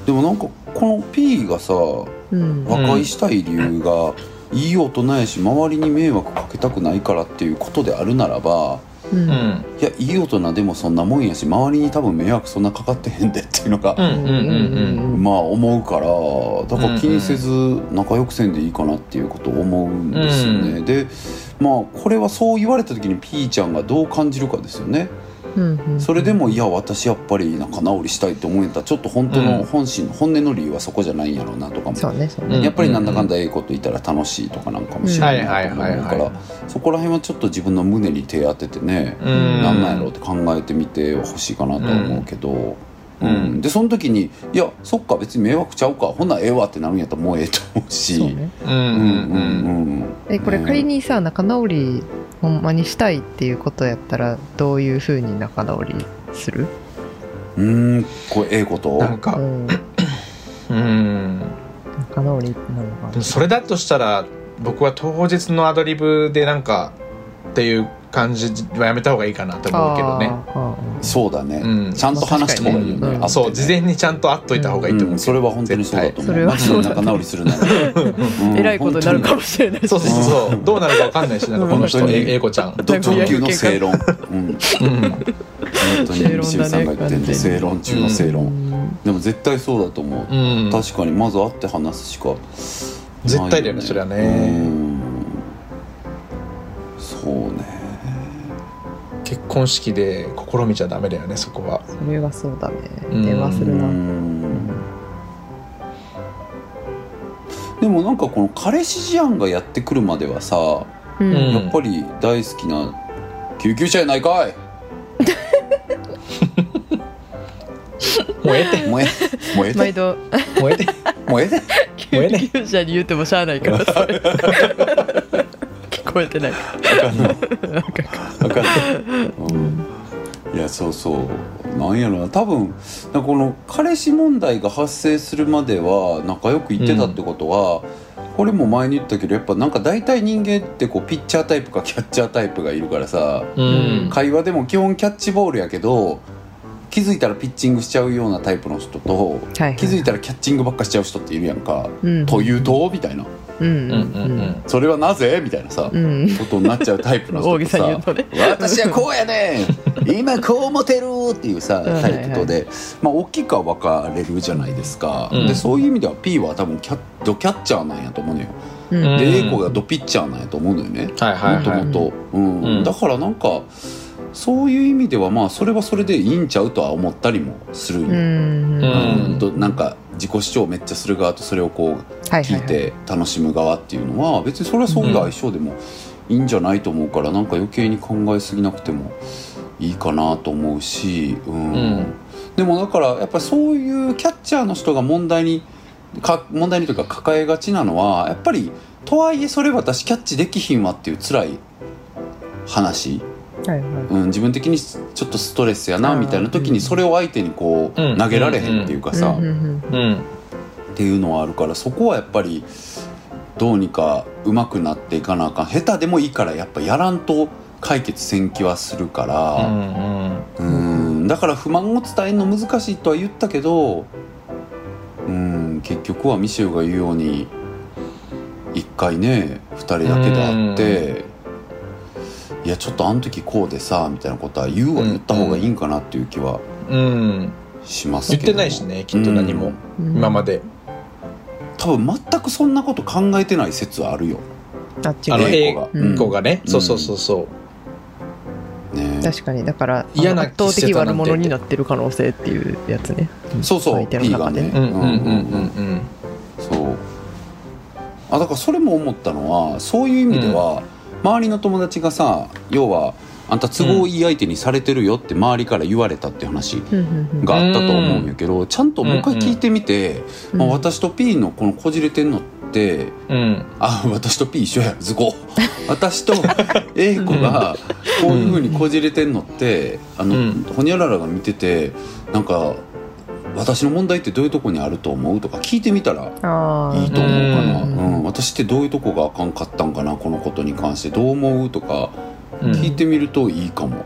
でもなんかこの P がさうん。和解したい理由が、いい大人やし周りに迷惑かけたくないからっていうことであるならばうん。うん。うんいやいい大人でもそんなもんやし周りに多分迷惑そんなかかってへんでっていうのが、うんうんうんまあ思うからだから気にせず仲良くせんでいいかなっていうことを思うんですよね、うでまあこれはそう言われた時にピーちゃんがどう感じるかですよね。うんうんそれでもいや私やっぱり仲直りしたいって思うんやった。らちょっと本当の本心、本音の理由はそこじゃないんやろうなとかも。そうねそうね。うんやっぱりなんだかんだええこと言ったら楽しいとかなんかもしれないなと思うから。そこら辺はちょっと自分の胸に手当ててね、うん。なんなんやろうって考えてみてほしいかなとは思うけど、うん。うん。でその時に「いやそっか別に迷惑ちゃうか。ほんならええわ」ってなるんやったらもうええと思うし。そうね。うんうんうん。うんうんえこれ仮にさ仲直りほんまにしたいっていうことやったらどういうふうに仲直りする？うんうんこれええこと？なんかうん。うん。仲直りなのか。でもそれだとしたら僕は当日のアドリブでなんかっていう感じはやめた方がいいかなと思うけどね。そうだね、うん。ちゃんと話した方がいいよね、うんあそう事前にちゃんと会っといた方がいいと思う、うん、それは本当にそうだと思う。それはマジで仲直りするなら、うんえらいことになるかもしれないし。そうそうそうどうなるかわかんないしなんかこの人本当に。え英子ちゃん。ド直球の正論、うん、うん。本当に。ミシェルさんが言ってるの正論中の正論、うん。でも絶対そうだと思う、うん。確かにまず会って話すしか。絶対だよね。それはね。うん。そうね結婚式で試みちゃダメだよねそこは。それはそうだね。うん。電話するな。うん。でもなんかこの彼氏事案がやってくるまではさ、うん。うんやっぱり大好きな救急車やないかい。もうええて。もうええもうええで毎度。もうええて。もうええでもうええね救急車に言ってもしゃあないからそれ 聞こえてない。あかんなあかんな、うん。いやそうそう。なんやろな。多分この彼氏問題が発生するまでは仲良くいってたってことは、これも前に言ったけどやっぱなんか大体人間ってこうピッチャータイプかキャッチャータイプがいるからさ、うん。会話でも基本キャッチボールやけど気づいたらピッチングしちゃうようなタイプの人と、はいはい。気づいたらキャッチングばっかしちゃう人っているやんか。うん。というと？みたいなうんうんうん。うんうんそれはなぜ？みたいなさ、うん。ことになっちゃうタイプの人大げさとさに言うとね。私はこうやねん。今こう思てるっていうさタイプとで、まあ、大きくは分かれるじゃないですか、うん。でそういう意味では P は多分キャッドキャッチャーなんやと思うのよ、うん。うん。で A 子がドピッチャーなんやと思うのよ。ねはいはいもとはい。もとうん。うん。だからなんかそういう意味ではまあそれはそれでいいんちゃうとは思ったりもするんよ、うん。なんか自己主張めっちゃする側とそれをこう聞いて楽しむ側っていうのは別にそれはそういう相性でもいいんじゃないと思うからなんか余計に考えすぎなくてもいいかなと思うし、うん。うん。でもだからやっぱりそういうキャッチャーの人が問題にか問題にというか抱えがちなのはやっぱりとはいえそれ私キャッチできひんわっていう辛い話、はいはい。うん、自分的にちょっとストレスやなみたいな時にそれを相手にこううん。投げられへんっていうかさ、うんうんうん。っていうのはあるからそこはやっぱりどうにか上手くなっていかなあかん。下手でもいいからやっぱやらんと解決せん気はするかうらん。うん。だから不満を伝えるの難しいとは言ったけどうん。結局はミシェルが言うように一回ね2人だけで会っていやちょっとあの時こうでさみたいなことは言うは言った方がいいんかなっていう気はうん。うん。しますけど言ってないしねきっと何も。うん。今まで。多分全くそんなこと考えてない説はあるよ。あっちが。あの英子が。A うん。子がね。うん。そうそうそうそう。ね。確かに。だから嫌な圧倒的悪者になってる可能性っていうやつね。そうそう。相手の中でがね。うんうんうんうん。そう。あだからそれも思ったのはそういう意味では、周りの友達がさ要はあんた都合いい相手にされてるよって周りから言われたっていう話があったと思うんやけどちゃんともう一回聞いてみて、うんまあ、私と P のこのこじれてんのってうん。あ私と P 一緒や図工 私と A 子がこういうふうにこじれてんのってあの、うん。ほにゃららが見ててなんか私の問題ってどういうとこにあると思うとか聞いてみたらあいいと思うかな、ううん。ん私ってどういうとこがあかんかったんかなこのことに関して。どう思うとかうん。聞いてみるといいかも、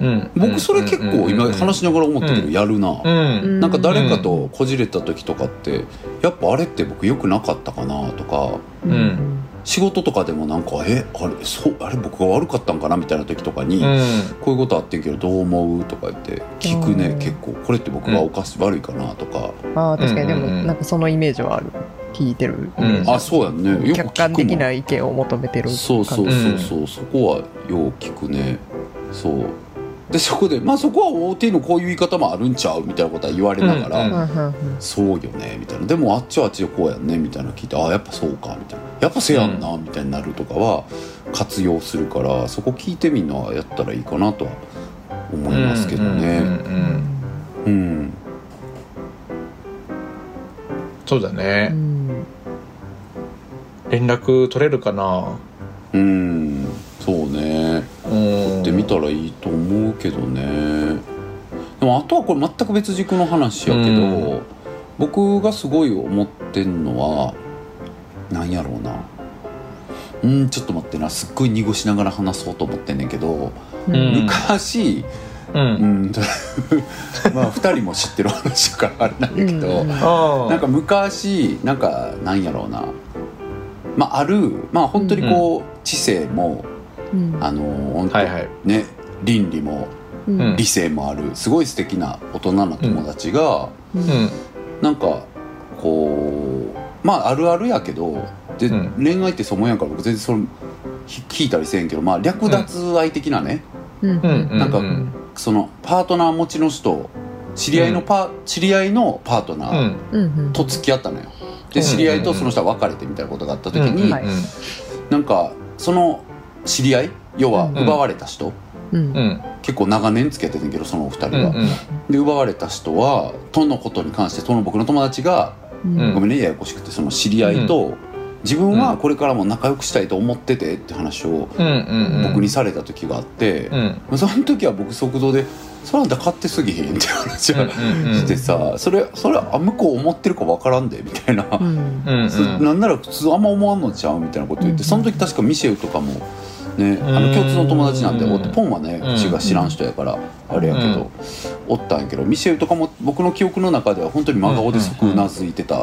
うん。僕それ結構今話しながら思ったけどやるな、うん。なんか誰かとこじれた時とかってやっぱあれって僕良くなかったかなとか。ーうん仕事とかでもなんかえあれそうあれ僕が悪かったんかなみたいな時とかに、うん。こういうことあってんけどどう思うとか言って聞くねうん。結構。これって僕がおかし、悪いかなとか。あー確かに。でもうんうん。うんなんかそのイメージはある。聞いてるイメージ、あそうやんね。よく客観的な意見を求めてるそうそうそうそう、そこはよう聞くね。そうでそこでまあそこは大手のこういう言い方もあるんちゃうみたいなことは言われながら、うんうんうん。うんそうよねみたいな。でもあっちはあっちでこうやんねみたいなの聞いてああやっぱそうかみたいな。やっぱせやんな、みたいになるとかは活用するからそこ聞いてみんなやったらいいかなとは思いますけどうんうんねうん。うん。そうだうねん。連絡取れるかな？うんそうね。うん。ってみたらいいと思うけどね。でもあとはこれ全く別軸の話やけど、うん。僕がすごい思ってんのはなんやろうな。うんちょっと待ってな。すっごい濁しながら話そうと思ってんねんけど、うん。昔ううん。ん まあ2人も知ってる話だからあれなんだけど、うん。なんか昔なんかなんやろうな。まああるまあ本当にこう、知性もうん。あの本当はいはい。ね倫理もうん。うん。理性もあるすごい素敵な大人な友達が、うん。うん。なんかこうまああるあるやけどで、うん。恋愛ってそう思うんやから僕全然それひ聞いたりせんけどまあ略奪愛的なね、うん。うん。うんなんかうん。そのパートナー持ちの人知り合いのパ、知り合いのパートナーうん。うんうん。と付き合ったのよ。でうん。知り合いとその人は別れてみたいなことがあった時に、うん。はい。なんかその知り合い？要はうん。奪われた人、うん。うん。結構長年付き合ってたんけどそのお二人は。うんで奪われた人はとのことに関してその僕の友達が、うん。ごめんねややこしくてその知り合いと、自分はこれからも仲良くしたいと思っててって話をうんうん僕にされた時があってう、んその時は僕速度で「それあんた勝手すぎへん」って話をうんうんしてさそれそれあ向こう思ってるか分からんでみたいな。うなんなら普通あんま思わんのちゃうみたいなこと言って、うんその時確かミシェルとかもねあのうん。共通の友達なんで、うん。おポンはねうん。うちが知らん人やからあれやけど、おったんやけどミシェルとかも僕の記憶の中では本当に真顔で即うなずいてたっ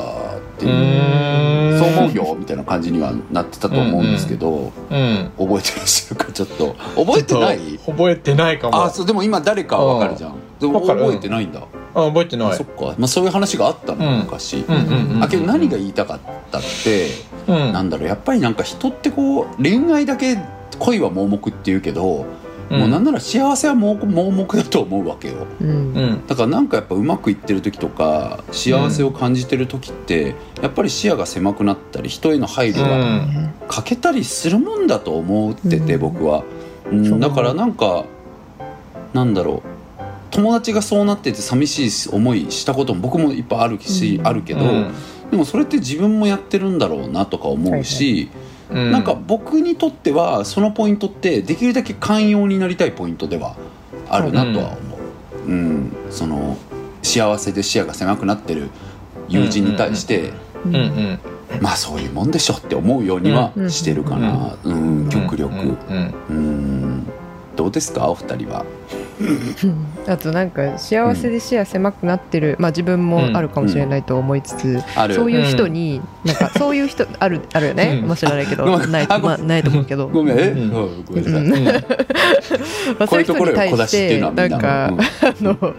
ていう、ん。そう思うよみたいな感じにはなってたと思うんですけど、うん覚えてらっしゃるかちょっと。覚えてない？覚えてないかも。あそうでも今誰かわかるじゃん。でも覚えてないんだ、あ覚えてない。あそっか、まあ、そういう話があったの、うん。昔、あけど何が言いたかったって、うん。なんだろうやっぱりなんか人ってこう恋愛だけ恋は盲目っていうけど、もうなんなら幸せは盲盲目だと思うわけよ。うん。うん。だからなんかやっぱうまくいってる時とか幸せを感じてる時って、やっぱり視野が狭くなったり人への配慮うがん。欠けたりするもんだと思ってて、うん。僕は、うん。だからなんかなんだろう。友達がそうなってて寂しい思いしたことも僕もいっぱいあるし、うん。あるけど、うん。でもそれって自分もやってるんだろうなとか思うし、うん。なんか僕にとってはそのポイントってできるだけ寛容になりたいポイントではあるなとは思う、うん。その幸せで視野が狭くなってる友人に対して、うんうん。まあそういうもんでしょって思うようにはうんしてるかな、うん極力。うんうん。どうですか？お二人は。うんあとなんか幸せで視野狭くなってる、まあ自分もあるかもしれないと思いつつ、ある。そういう人に、なんかそういう人ある あるよね、うん。もしれないけどない,、まあ、ないと思うけど。ごめん。え、うん。うん。ごめんなさい、うん。うん。まあ、そういう人に対しってななん。んか、うん。あの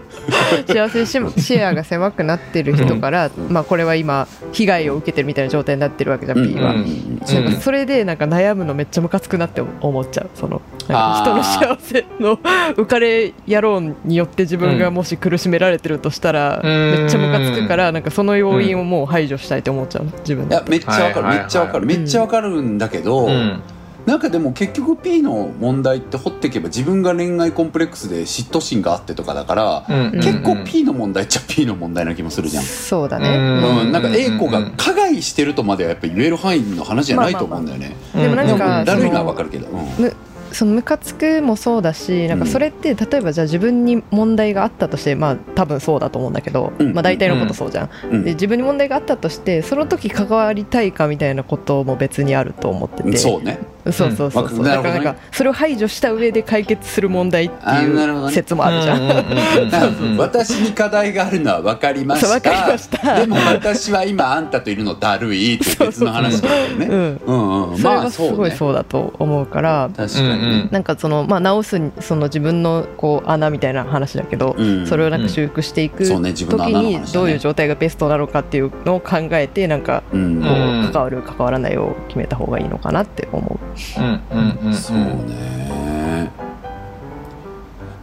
幸せでし視野が狭くなってる人から、まあこれは今被害を受けてるみたいな状態になってるわけじゃん、うん。P は。うん。なんかそれでなんか悩むのめっちゃムカつくなって思っちゃう。その人の幸せの 浮かれ野郎によって自分がもし苦しめられてるとしたら、うん。めっちゃムカつくからなんかその要因をもう排除したいと思っちゃうの自分で。いやめっちゃわかる、はいはいはいめっちゃわかる。めっちゃわかるんだけど、うん。なんかでも結局 P の問題って掘っていけば自分が恋愛コンプレックスで嫉妬心があってとかだから、うん。結構 P の問題っちゃ P の問題な気もするじゃん。そうだね、うん。うん、なんか A 子が加害してるとまではやっぱり言える範囲の話じゃないと思うんだよね。でもなんでもかだるいのはわかるけど。うん。むそのムカつくもそうだしなんかそれって例えばじゃあ自分に問題があったとしてまあ多分そうだと思うんだけど、うん。まあ大体のことそうじゃん、うん。で自分に問題があったとしてその時関わりたいかみたいなことも別にあると思ってて。そうね。そうそうそうそう、うん。だからなんかそれを排除した上で解決する問題っていう説もあるじゃん、私に課題があるのは分かりました。ましたでも私は今あんたといるのだるいっていう別の話だよね。うん。うんうん。それまあはすごいねそうだと思うから、確かにね。なんかその、まあ、直すその自分のこう穴みたいな話だけど、うんそれをなんか修復していく時にどういう状態がベストなのかっていうのを考えてなんかうんこうん。う関わる関わらないを決めた方がいいのかなって思う。うんうんうんそうね。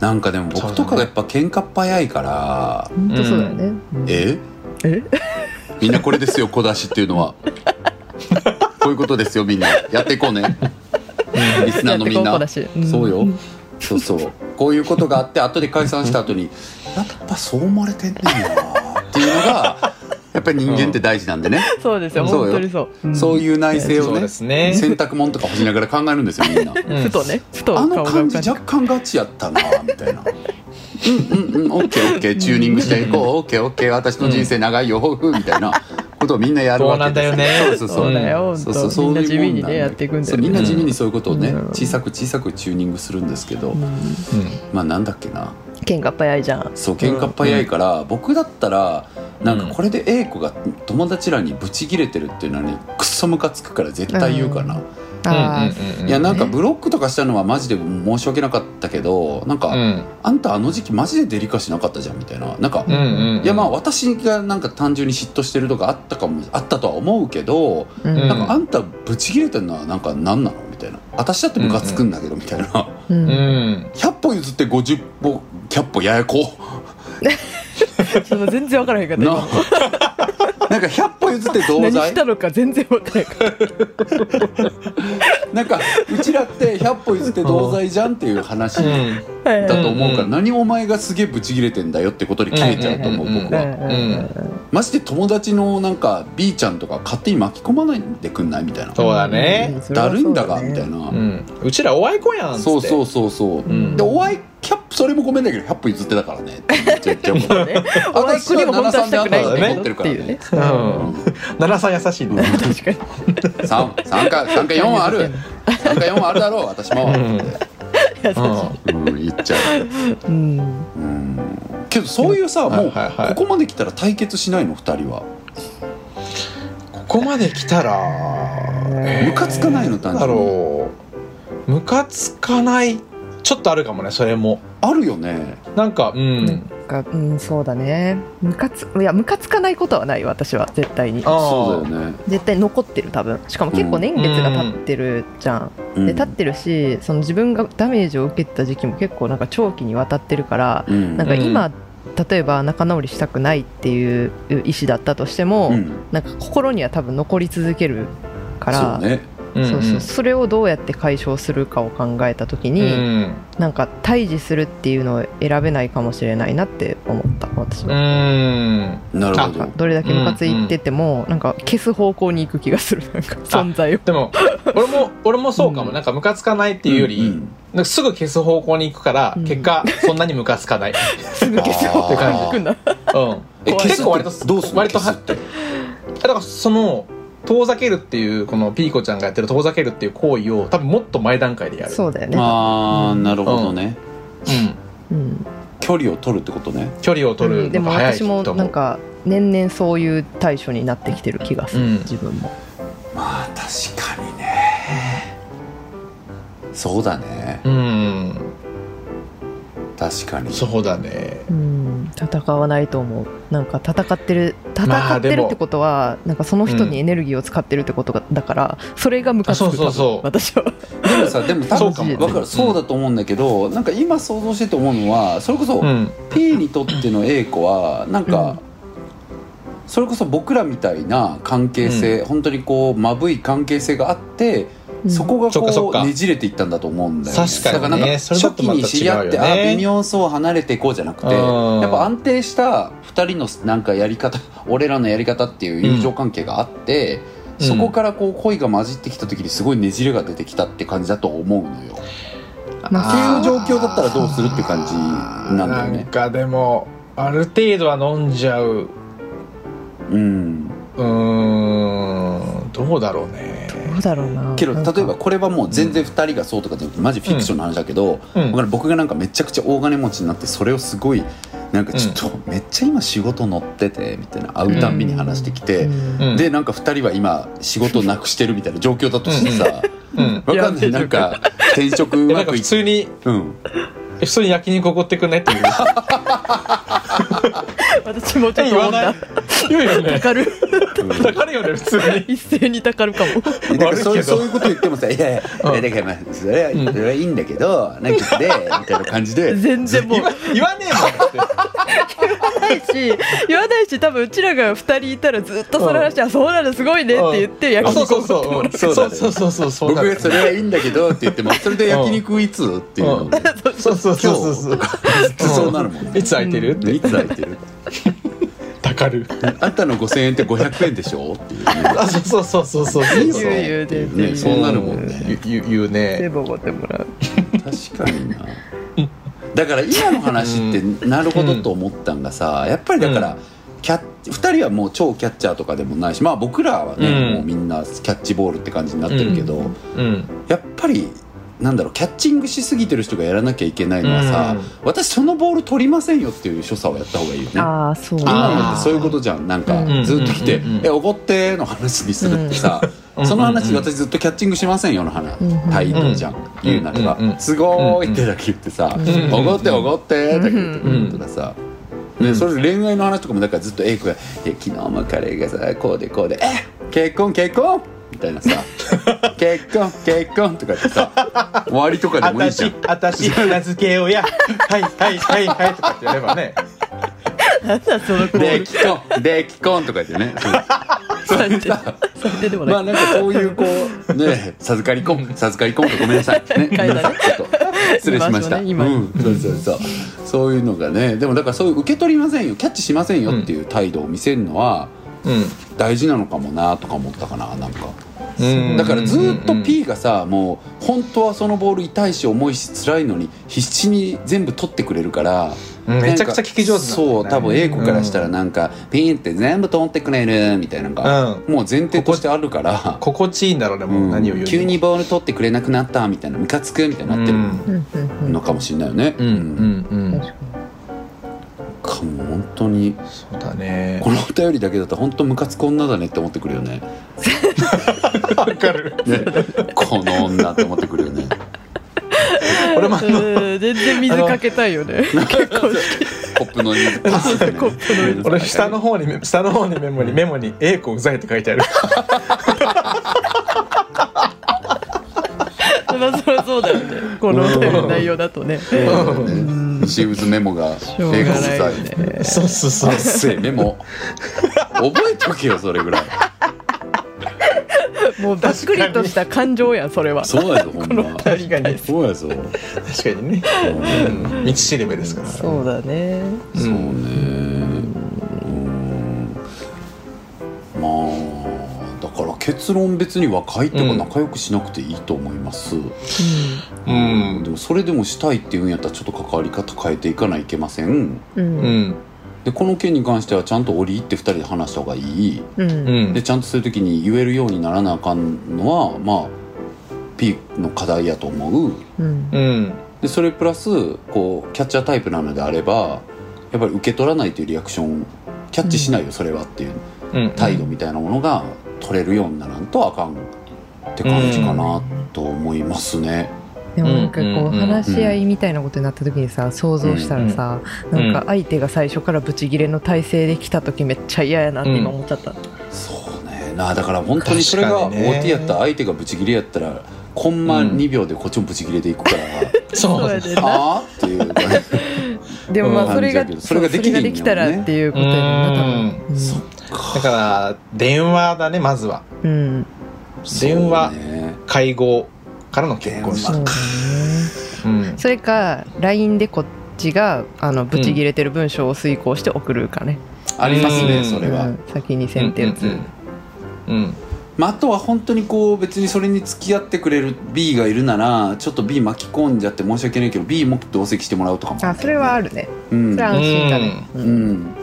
なんかでも僕とかがやっぱ喧嘩っ早いから。本当そうだよね。うん。え？え？みんなこれですよ小出しっていうのは。こういうことですよみんな。やっていこうね。リスナーのみんな。うそうよ。そうそう。こういうことがあって後で解散した後にやっぱそう思われてんねんなっていうのがやっぱり人間って大事なんでね、そうですよ。そうよ。本当にそう。ん。そういう内政をそうねですね。洗濯物とか干しながら考えるんですよみんな。うん。ふとねふとあの感じ若干ガチやったなみたいな。うんうんうんオッケーオッケー。チューニングしていこう。オッケーオッケー。私の人生長いよふみたいな。ことをみんなやるわけですよ。ね。そうそうそう。だよそうそう本当みんな地味にやっていくんだよね。そうみんな地味にそういうことをねうん。小さく小さくチューニングするんですけど。うん。まあなんだっけな喧嘩っ早いじゃん。そう喧嘩っ早いから僕だったらなんかこれで A 子が友達らにブチギレてるっていうのはねくっそムカつくから絶対言うかな。あうんうんうん。いやなんかブロックとかしたのはマジで申し訳なかったけどなんか、うん。あんたあの時期マジでデリカシーなかったじゃんみたいな。なんか、うんうんいやまあ私がなんか単純に嫉妬してるとかあったかもあったとは思うけど、ーうん。うんなんかあんたブチ切れてんのはなんか何なの？みたいな。私だってムカつくんだけどみたいな、ううん。ん100歩譲って50歩100歩ややこ。ちょっと全然分からへんかったなんか100歩譲って同何罪したのか全然分からへんかった。なんかうちらって100歩譲って同罪じゃんっていう話うん。だと思うから、うん何お前がすげえブチ切れてんだよってことで切れちゃうと思う、うん僕は、んマジで友達のなんか B ちゃんとか勝手に巻き込まないでくんない？みたいな。そうだね。だるいんだが？みたいな、うん。うちらおあいこやんっつって。そうそうそうそう、ん。でおあいキャップそれもごめんだけど100歩譲ってたからね。って言っちゃうそうね。お前国も本当はしたくないんだけどっていうね。奈良さん。優しいね確かに。3, 3か3か4はある。3か4はあるだろう私も、うんうん、言っちゃう。うん。うんけどそういうさ、はいもうここまで来たら対決しないの？2人は。ここまで来たらムカつかないの？単だ純に。ろう。ムカつかないちょっとあるかもねそれもあるよねなんかうんなんかうんそうだね。ムカついやムカつかないことはない私は絶対に。そうだよね、絶対残ってる多分。しかも結構年月が経ってるじゃん。うんで経ってるし、その自分がダメージを受けてた時期も結構なんか長期にわたってるから、うんなんか今、例えば仲直りしたくないっていう意思だったとしても、うんなんか心には多分残り続けるから。そうねうんそうそう。それをどうやって解消するかを考えた時うに、ん。なんか対峙するっていうのを選べないかもしれないなって思った私うは、ん。なるほど。どれだけムカついてても、なんか消す方向に行く気がする。なんか存在を。でも俺も俺もそうかも、なんかムカつかないっていうより、うんうん。なんかすぐ消す方向に行くから、うん。結果そんなにムカつかない、すぐ消す方向に行くんだ。うん、結構割とってどうする？の割とはって。だからその遠ざけるっていうこのピーコちゃんがやってる遠ざけるっていう行為を多分もっと前段階でやる。そうだよね、ああなるほどね、うん、うん。距離を取るってことね。距離を取るうん。でものが早い私もと思う。んなか年々そういう対処になってきてる気がする、うん。自分も。まあ確かにね。そうだね。うん確かに。そうだね。うん戦わないと思う。なんか戦ってる戦ってるってことは、なんかその人にエネルギーを使ってるってことがだからそれがムカつくあそうそうそう。私は。でもさでも多分そうかも分かるそうだと思うんだけど、なんか今想像してて思うのはそれこそ、うん。P にとっての A 子はなんか、うん。それこそ僕らみたいな関係性、本当にこうまぶい関係性があってそこがこうねじれていったんだと思うんだよ、ね、確かにね。だからなんかそれだ初期に知り合って、あ微妙そう離れていこうじゃなくてうん。やっぱ安定した2人のなんかやり方俺らのやり方っていう友情関係があって、うん。そこからこう恋が混じってきた時にすごいねじれが出てきたって感じだと思うのよ。まってあいう状況だったらどうするって感じなんだよね。なんかでもある程度は飲んじゃう。うんうーんどうだろうね。どうだろうな。けど例えばこれはもう全然2人がそうとかじゃなくてマジフィクションの話だけど、うん。だから僕がなんかめちゃくちゃ大金持ちになってそれをすごいなんかちょっとめっちゃ今仕事乗っててみたいな会うたんびに話してきて、うん。うん。でなんか2人は今仕事をなくしてるみたいな状況だとしてさ、うん。わかんない。なんか転職うえなんか普まくいって。通にうん。え普通に焼肉おごってくんないっていう 私もちょっと思った。言うよね。たかるだからよね普通に。一斉にたかるかも。だからそうそういうこと言ってもさ「いやいや、うん。いやだからまあそれはそれはいいんだけどなんかで」みたいな感じで全然もう言わ言わねえもんってないし言わないし多分うちらが2人いたらずっとその話はそうなのすごいねって言って焼あ肉そうそう。を送ってそうそうそう。そうそうそう僕がそれはいいんだけどって言ってもそれで焼肉いつっていうのでそうそうそうそうそうずっとそうなるもんねいつ空いてるっていつ空いてるたかるあんたの5000円って500円でしょっていうねあそうそうそうそうそう言う言うっていう全然ねそうなるもんね言う言う言うね全部おごってもらう確かになだから今の話ってなるほどと思ったんがさやっぱりだからキャッ2人はもう超キャッチャーとかでもないしまあ僕らはね、うん。もうみんなキャッチボールって感じになってるけど、うん。やっぱりなんだろうキャッチングしすぎてる人がやらなきゃいけないのはさ、うん。私そのボール取りませんよっていう所作をやった方がいいよね。ああそう。今のってそういうことじゃん。なんかうん。ずっと来てうん「えおごって」の話にするってさ、うん。その話私ずっとキャッチングしませんよの話、うん。態度じゃん、言うならば、うん。すごーいってだけ言ってさ「ん。おごっておごって」だけ言ってくるとかさ、ね、それで恋愛の話とかもだからずっと A 君が「いや昨日も彼がさこうでこうでえ結婚結婚!」みたいなさ「結 婚結婚!」とかってさ終わりとかでもいいじゃん私私名付け親はいはいはいはいとかってやればねなんだそのコで既婚でとか言ってねそうそういうさ最低でもないまあなんかそういうこうね授かり婚授かり婚とごめんなさいね変えたねちょっと失礼しました、うんそうそうそうそういうのがねでもだからそういう受け取りませんよキャッチしませんよっていう態度を見せるのは大事なのかもなとか思ったかななんかうんだからずっと P がさもう本当はそのボール痛いし重いし辛いのに必死に全部取ってくれるからうん。めちゃくちゃ聞き上手なんだよね。そう多分 A 子からしたらなんか、ピンって全部通ってくれるみたいなのが、うもう前提としてあるから心地いいんだろうねもう何を言うにも。急にボール取ってくれなくなったみたいなムカつくみたいになってるうん。うんうんのかもしれないよね、うん。うん。うん。かも本当に。そうだね。このお便りだけだと本当ムカつく女だねって思ってくるよね わかる。ね。この女って思ってくるよね。俺もあのうん全然水かけたいよね。コップの水パスってねコップの水俺下の方にメ下の方にメモにメモに「A 子うざい」って書いてある。そりゃそうだよね。この内容だとね。シウズメモがいそうそうそう。メモ。覚えとけよそれぐらいもうざっくりとした感情やんそれは。そうやぞほんま。確かにそうやぞ。確かにね、うん、道しるべですからそうだね。そうね。うん。まあだから結論別に若いとかうん。仲良くしなくていいと思います、うん。でもそれでもしたいっていうんやったらちょっと関わり方変えていかないといけません。うん。ううんんでこの件に関してはちゃんと折り入って2人で話した方がいい。うん。うん。でちゃんとそういう時に言えるようにならなあかんのはまあ P の課題やと思う。うん。うん。でそれプラスこうキャッチャータイプなのであればやっぱり受け取らないというリアクションキャッチしないよそれはっていううん。態度みたいなものが取れるようにならんとあかんって感じかなと思いますね。でもなんかこうんうんうんう話し合いみたいなことになった時にさ想像したらさうんなんか相手が最初からブチギレの体勢で来た時めっちゃ嫌やなって今思っちゃった。そうね。なあだから本当にそれが確かにね OT やったら相手がブチギレやったらコンマ2秒でこっちもブチギレでいくから、そうやでなああっていう でもまうん。あそれがそれができできたらっていうことやね多分。だから電話だねまずは。うん。電話そうね。介護からの結婚式。電話うん。それか LINE でこっちがあのブチ切れてる文章を遂行して送るかね、ありますねうん。それは、うん。先に先手打つ、うんうんうんまあ、あとは本当にこう別にそれに付き合ってくれる B がいるならちょっと B 巻き込んじゃって申し訳ないけど B も同席してもらうとかもあそれはあるね。うん。それは安心だね、ううん。ん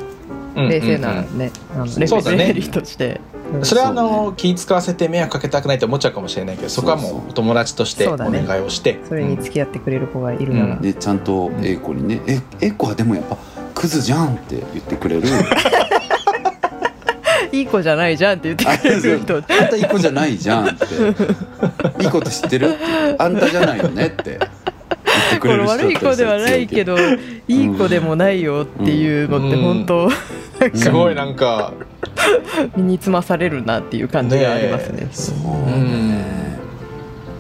うん。冷静なね、あのレそうだね。ベルとして、うんそれはあの気使わせて迷惑かけたくないって思っちゃうかもしれないけどそこはもそうお友達としてお願いをして。それに付き合ってくれる子がいるなら、うん。でちゃんと A 子にね「え A 子はでもやっぱクズじゃん」って言ってくれる。いい子じゃないじゃんって言ってくれる人。あんたいい子じゃないじゃんって。いいこと知ってる？あんたじゃないよねって。言ってくこれれる人悪い子ではないけどいい子でもないよっていうのってうん。本当すごいなんか 身につまされるなっていう感じがありますね。ねそううんね。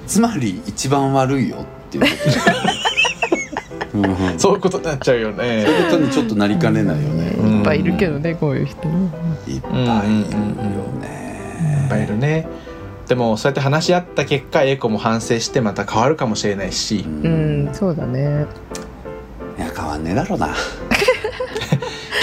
つまり一番悪いよっていうこと。うん。うんそういうことになっちゃうよね。そういうことにちょっとなりかねないよね。うん。いっぱいいるけどねこういう人ねいっぱいいるよね。いっぱいいるね。でもそうやって話し合った結果 A 子も反省してまた変わるかもしれないし。ううんん。そうだね。いや変わんねえだろうな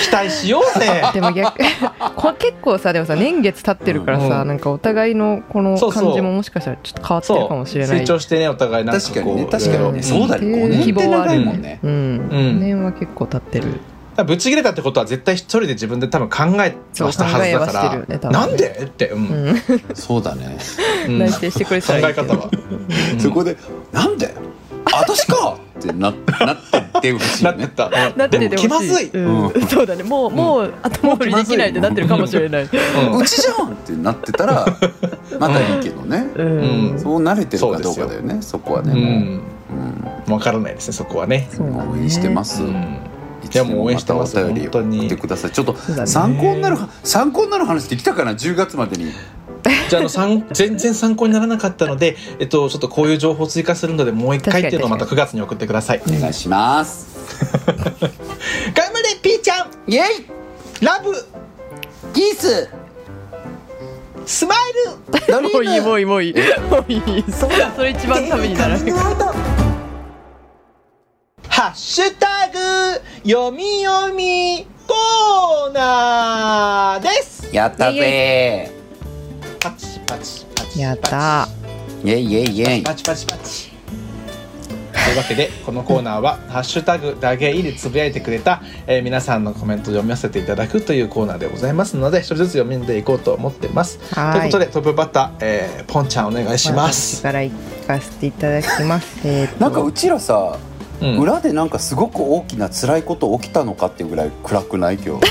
期待しようぜ。でも逆 これ結構さでもさ年月経ってるからさ、うん。なんかお互いのこの感じももしかしたらちょっと変わってるかもしれない。成長してねお互いなんかこう。確かにね確かにね。ん。そうだね。5年って長いもんね。うん、うん。5年は結構経ってる。ぶち切れたってことは絶対一人で自分で多分考えそうはしたはずだ考えはしてからるよねなんで？って、うん。うん。そうだね。うん。内定してくれた考え方は、うん。そこで「なんで？私か!」ってななってってほしいよね。なってた。なっててでもほし気まずい、うん。うん。そうだね。もうもう後戻りできないってなってるかもしれない、うん。うちじゃんってなってたらまたいいけどね、うん。うん。そう慣れてるかどうかだよねそこはね。もう、うん。うん。分からないですねそこはね。そうだね。応援してます、うん。いやもう応援してますたお便り本当に送ってください。ちょっと参考になる参考になる話できたかな？10月までにじゃああの参全然参考にならなかったので、えっと、ちょっとこういう情報を追加するのでもう一回っていうのをまた9月に送ってください。お願いします、頑張れピーちゃん。イエイ。ラブ。キス。スマイル。ドリもういいもームういいもういいもういい。それそれ一番ためにならない。カミングアウトハッシュタグ読み読みコーナーです。やったぜパチパチパチやった。イエイイエイイエイ。パチパチパチというわけでこのコーナーは「ハッシュタグダゲイ」でつぶやいてくれた、えー皆さんのコメントを読み寄せていただくというコーナーでございますので一人ずつ読みんでいこうと思ってます。とはい。いうことでトップバッター、えーポンちゃんお願いします。私から行かせていただきます。えなんかうちらさ、うん。裏でなんかすごく大きな辛いこと起きたのかっていうぐらい暗くない？今日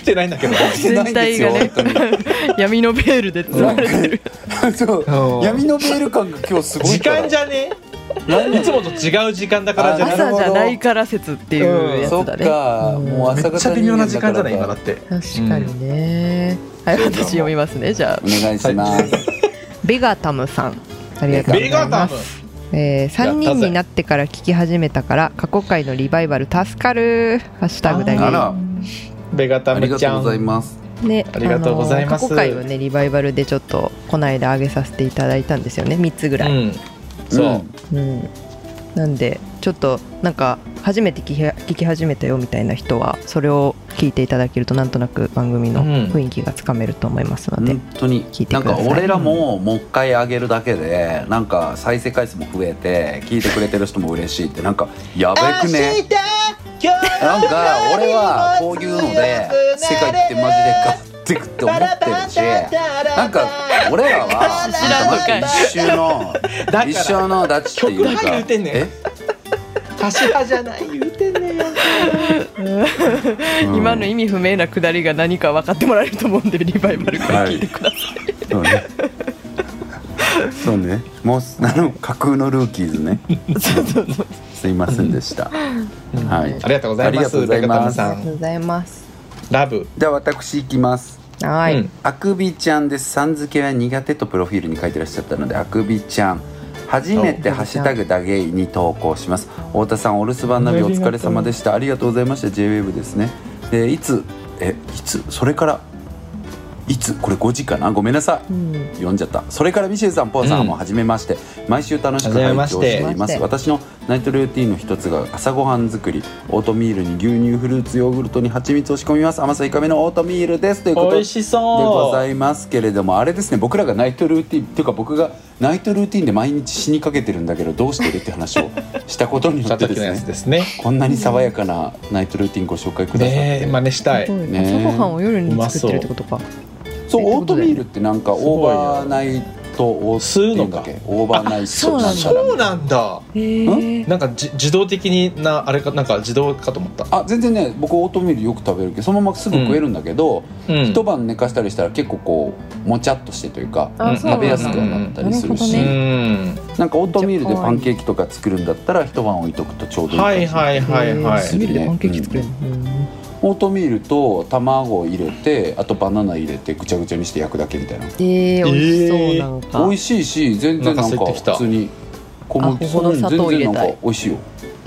起きてないんだけど。全体本 闇のベールで包まれてる。闇のベール感が今日すごい時間じゃねいつもと違う時間だからじゃなるほど朝じゃないから説っていうやつだね。か、うん。もうめっ朝方ちゃ微妙な時間じゃない今だって。確かにね、はい私読みますねじゃあ。らお願いします、ベガタムさん。ありがとうございベガタム。ますえー、3人になってから聞き始めたから過去回のリバイバル助かる。ハッシュタグだベガタありがとうムちゃん。ございますね、ありがとうございます。過去回をねリバイバルでちょっとこの間上げさせていただいたんですよね。3つぐらい、うん。そう、うんなんでちょっとなんか初めて聞き聞き始めたよみたいな人はそれを聞いていただけるとなんとなく番組のうん雰囲気がつかめると思いますので、本当に聞いてなんください。か俺らももう一回上げるだけでなんか再生回数も増えて聞いてくれてる人も嬉しいってなんかやべくね。なんか俺はこういうので世界ってマジで変わってくって思ってるし なんか俺らは知らんのかい。なんか一周の一生のダチっていう曲は言うてんねん。え？柏じゃない言うてんねんよ。うん。今の意味不明なくだりが何か分かってもらえると思うんでリバイバルから聞いてください、そうね。そうね。もうあの架空のルーキーズね。すいませんでした、はい。ありがとうございますありがとうございます。ベガタムさん。ありがとうございます。ラブ。では私行きますはい、うん。あくびちゃんですさん付けは苦手とプロフィールに書いてらっしゃったのであくびちゃん。初めておハッシュタグダゲイに投稿します。太田さんお留守番ナビお疲れ様でした。ありがとうございました。JWAVE ですね。でいつえいつ？それからいつ？これ5時かな？ごめんなさい。うん。読んじゃった。それからミシェルさんポアさんもはじめまして、毎週楽しく拝聴しています。私のナイトルーティンの一つが朝ごはん作り。オートミールに牛乳フルーツヨーグルトに蜂蜜を仕込みます。甘さ控えめのオートミールです。ということ美味しでそうございますけれどもあれですね僕らがナイトルーティンっていうか僕がナイトルーティンで毎日死にかけてるんだけどどうしてるって話をしたことによってですねですね。こんなに爽やかなナイトルーティンご紹介くださって、ねえ真似したい。ね。朝ごはんを夜に作ってるってことか。そう。オートミールってなんか overnight oats の overnight そうなんだ。そうなんだ。なんかじ自動的になあれかなんか自動かと思った？あ全然ね僕オートミールよく食べるけどそのまますぐ食えるんだけど、うん。一晩寝かしたりしたら結構こうもちゃっとしてというかうなんだ。食べやすくはなったりするし、うね。ん。なんかオートミールでパンケーキとか作るんだったら一晩置いとくとちょうどいいはいはいはいはいねビールでパンケーキ作れる。のオートミールと卵を入れてあとバナナ入れてぐちゃぐちゃにして焼くだけみたいな。えー、美味しそうなんか。美味しいし全然なんか普通に。小麦あここの砂糖入れたい。全然なんか美味しいよ、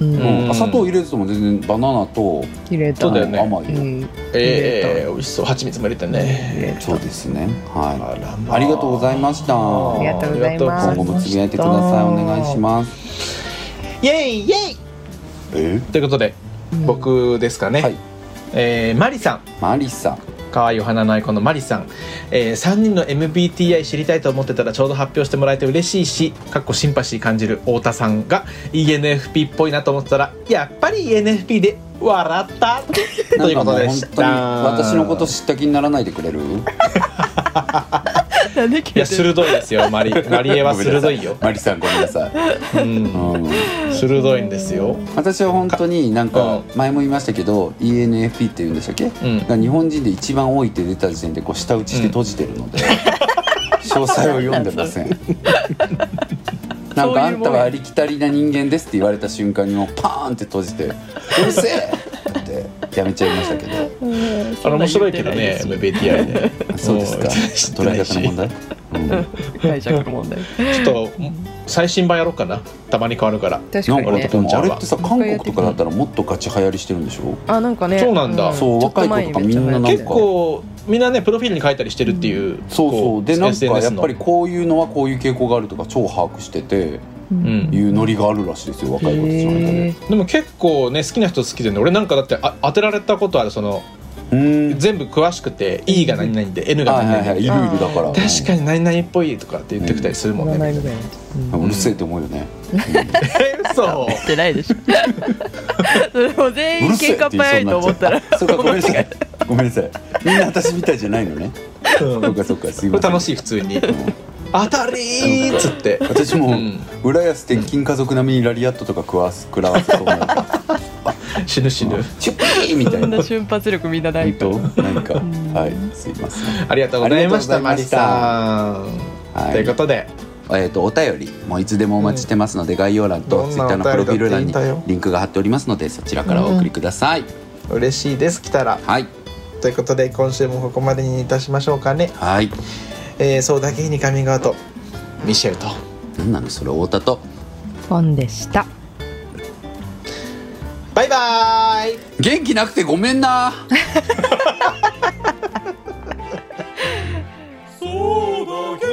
うん。うん。あ砂糖入れてても全然バナナと入れたね。甘いよ、うん。ええ美味しそう。蜂蜜も入れてね。そうですね。はらまあ。りがとうございました。ありがとうございます。い今後もつぶやいてください。お願いします。イエイイエイ。え？ということでうん。僕ですかね、はいえーマリさん。マリさん。可愛いお花のアイコンのマリさん、えー、3人の MBTI 知りたいと思ってたらちょうど発表してもらえて嬉しいしかっこシンパシー感じる太田さんが ENFP っぽいなと思ってたらやっぱり ENFP で笑ったということでした。私のこと知った気にならないでくれる？なんで切いや鋭いですよ。マリ マリエは鋭いよ、マリさんごめんなさい、うん、うん、鋭いんですよ、私は本当になんかう前も言いましたけど ENFP って言うんでしたっけ、うん。が日本人で一番多いって出た時点でこう舌打ちして閉じてるので、詳細を読んでません。なんかあんたはありきたりな人間ですって言われた瞬間にもうパーンって閉じて「うるせえ!」ってやめちゃいましたけど。あれ面白いけどね MBTI ねそうですか。捉え方の問題、うん、解釈の問題。ちょっと最新版やろうかな。たまに変わるから。確かにね。なんかでもあれってさも韓国とかだったらもっとガチ流行りしてるんでしょ？あなんかね。そうなんだ。そう若い子とかみんななんか。結構みんなねプロフィールに書いたりしてるっていう、そうこそう。でなんかやっぱりこういうのはこういう傾向があるとか超把握しててううんんいうノリがあるらしいですよ若い子たちの間へで。ーでも結構ね好きな人好きでね俺なんかだってあ当てられたことあるそのうん全部詳しくて E が何々で N がはい何々で。はいはいい。るいるだから。確かに何々っぽいとかって言ってきたりするもんね、うん。うるせえって思うよね。え嘘ってないでしょ。そ れも全員うるせえ喧嘩早いと思った。らそうかごめんなさい。ごめんなさい。みんな私みたいじゃないのね。うん。そっかそっかすいません。楽しい普通に。当たりーっつって。私もうん。浦安鉄筋家族並みにラリアットとか食わす食らわせそうな 死ぬ死ぬ。チュッピーみたいな。そんな瞬発力みんなない本か当？なんかん。はいすいません。ありがとうございましたマリさん、はい。ということで。えー、とお便りもういつでもお待ちしてますので、概要欄とどんな Twitter のプロフィール欄にリンクが貼っておりますのでそちらからお送りください、嬉しいです来たら。はい。ということで今週もここまでにいたしましょうかね。はい。えー、そうだけにカミングアウト。ミシェルと。何なのそれ太田と。ファンでしたバイバイ。元気なくてごめんな。そうだけ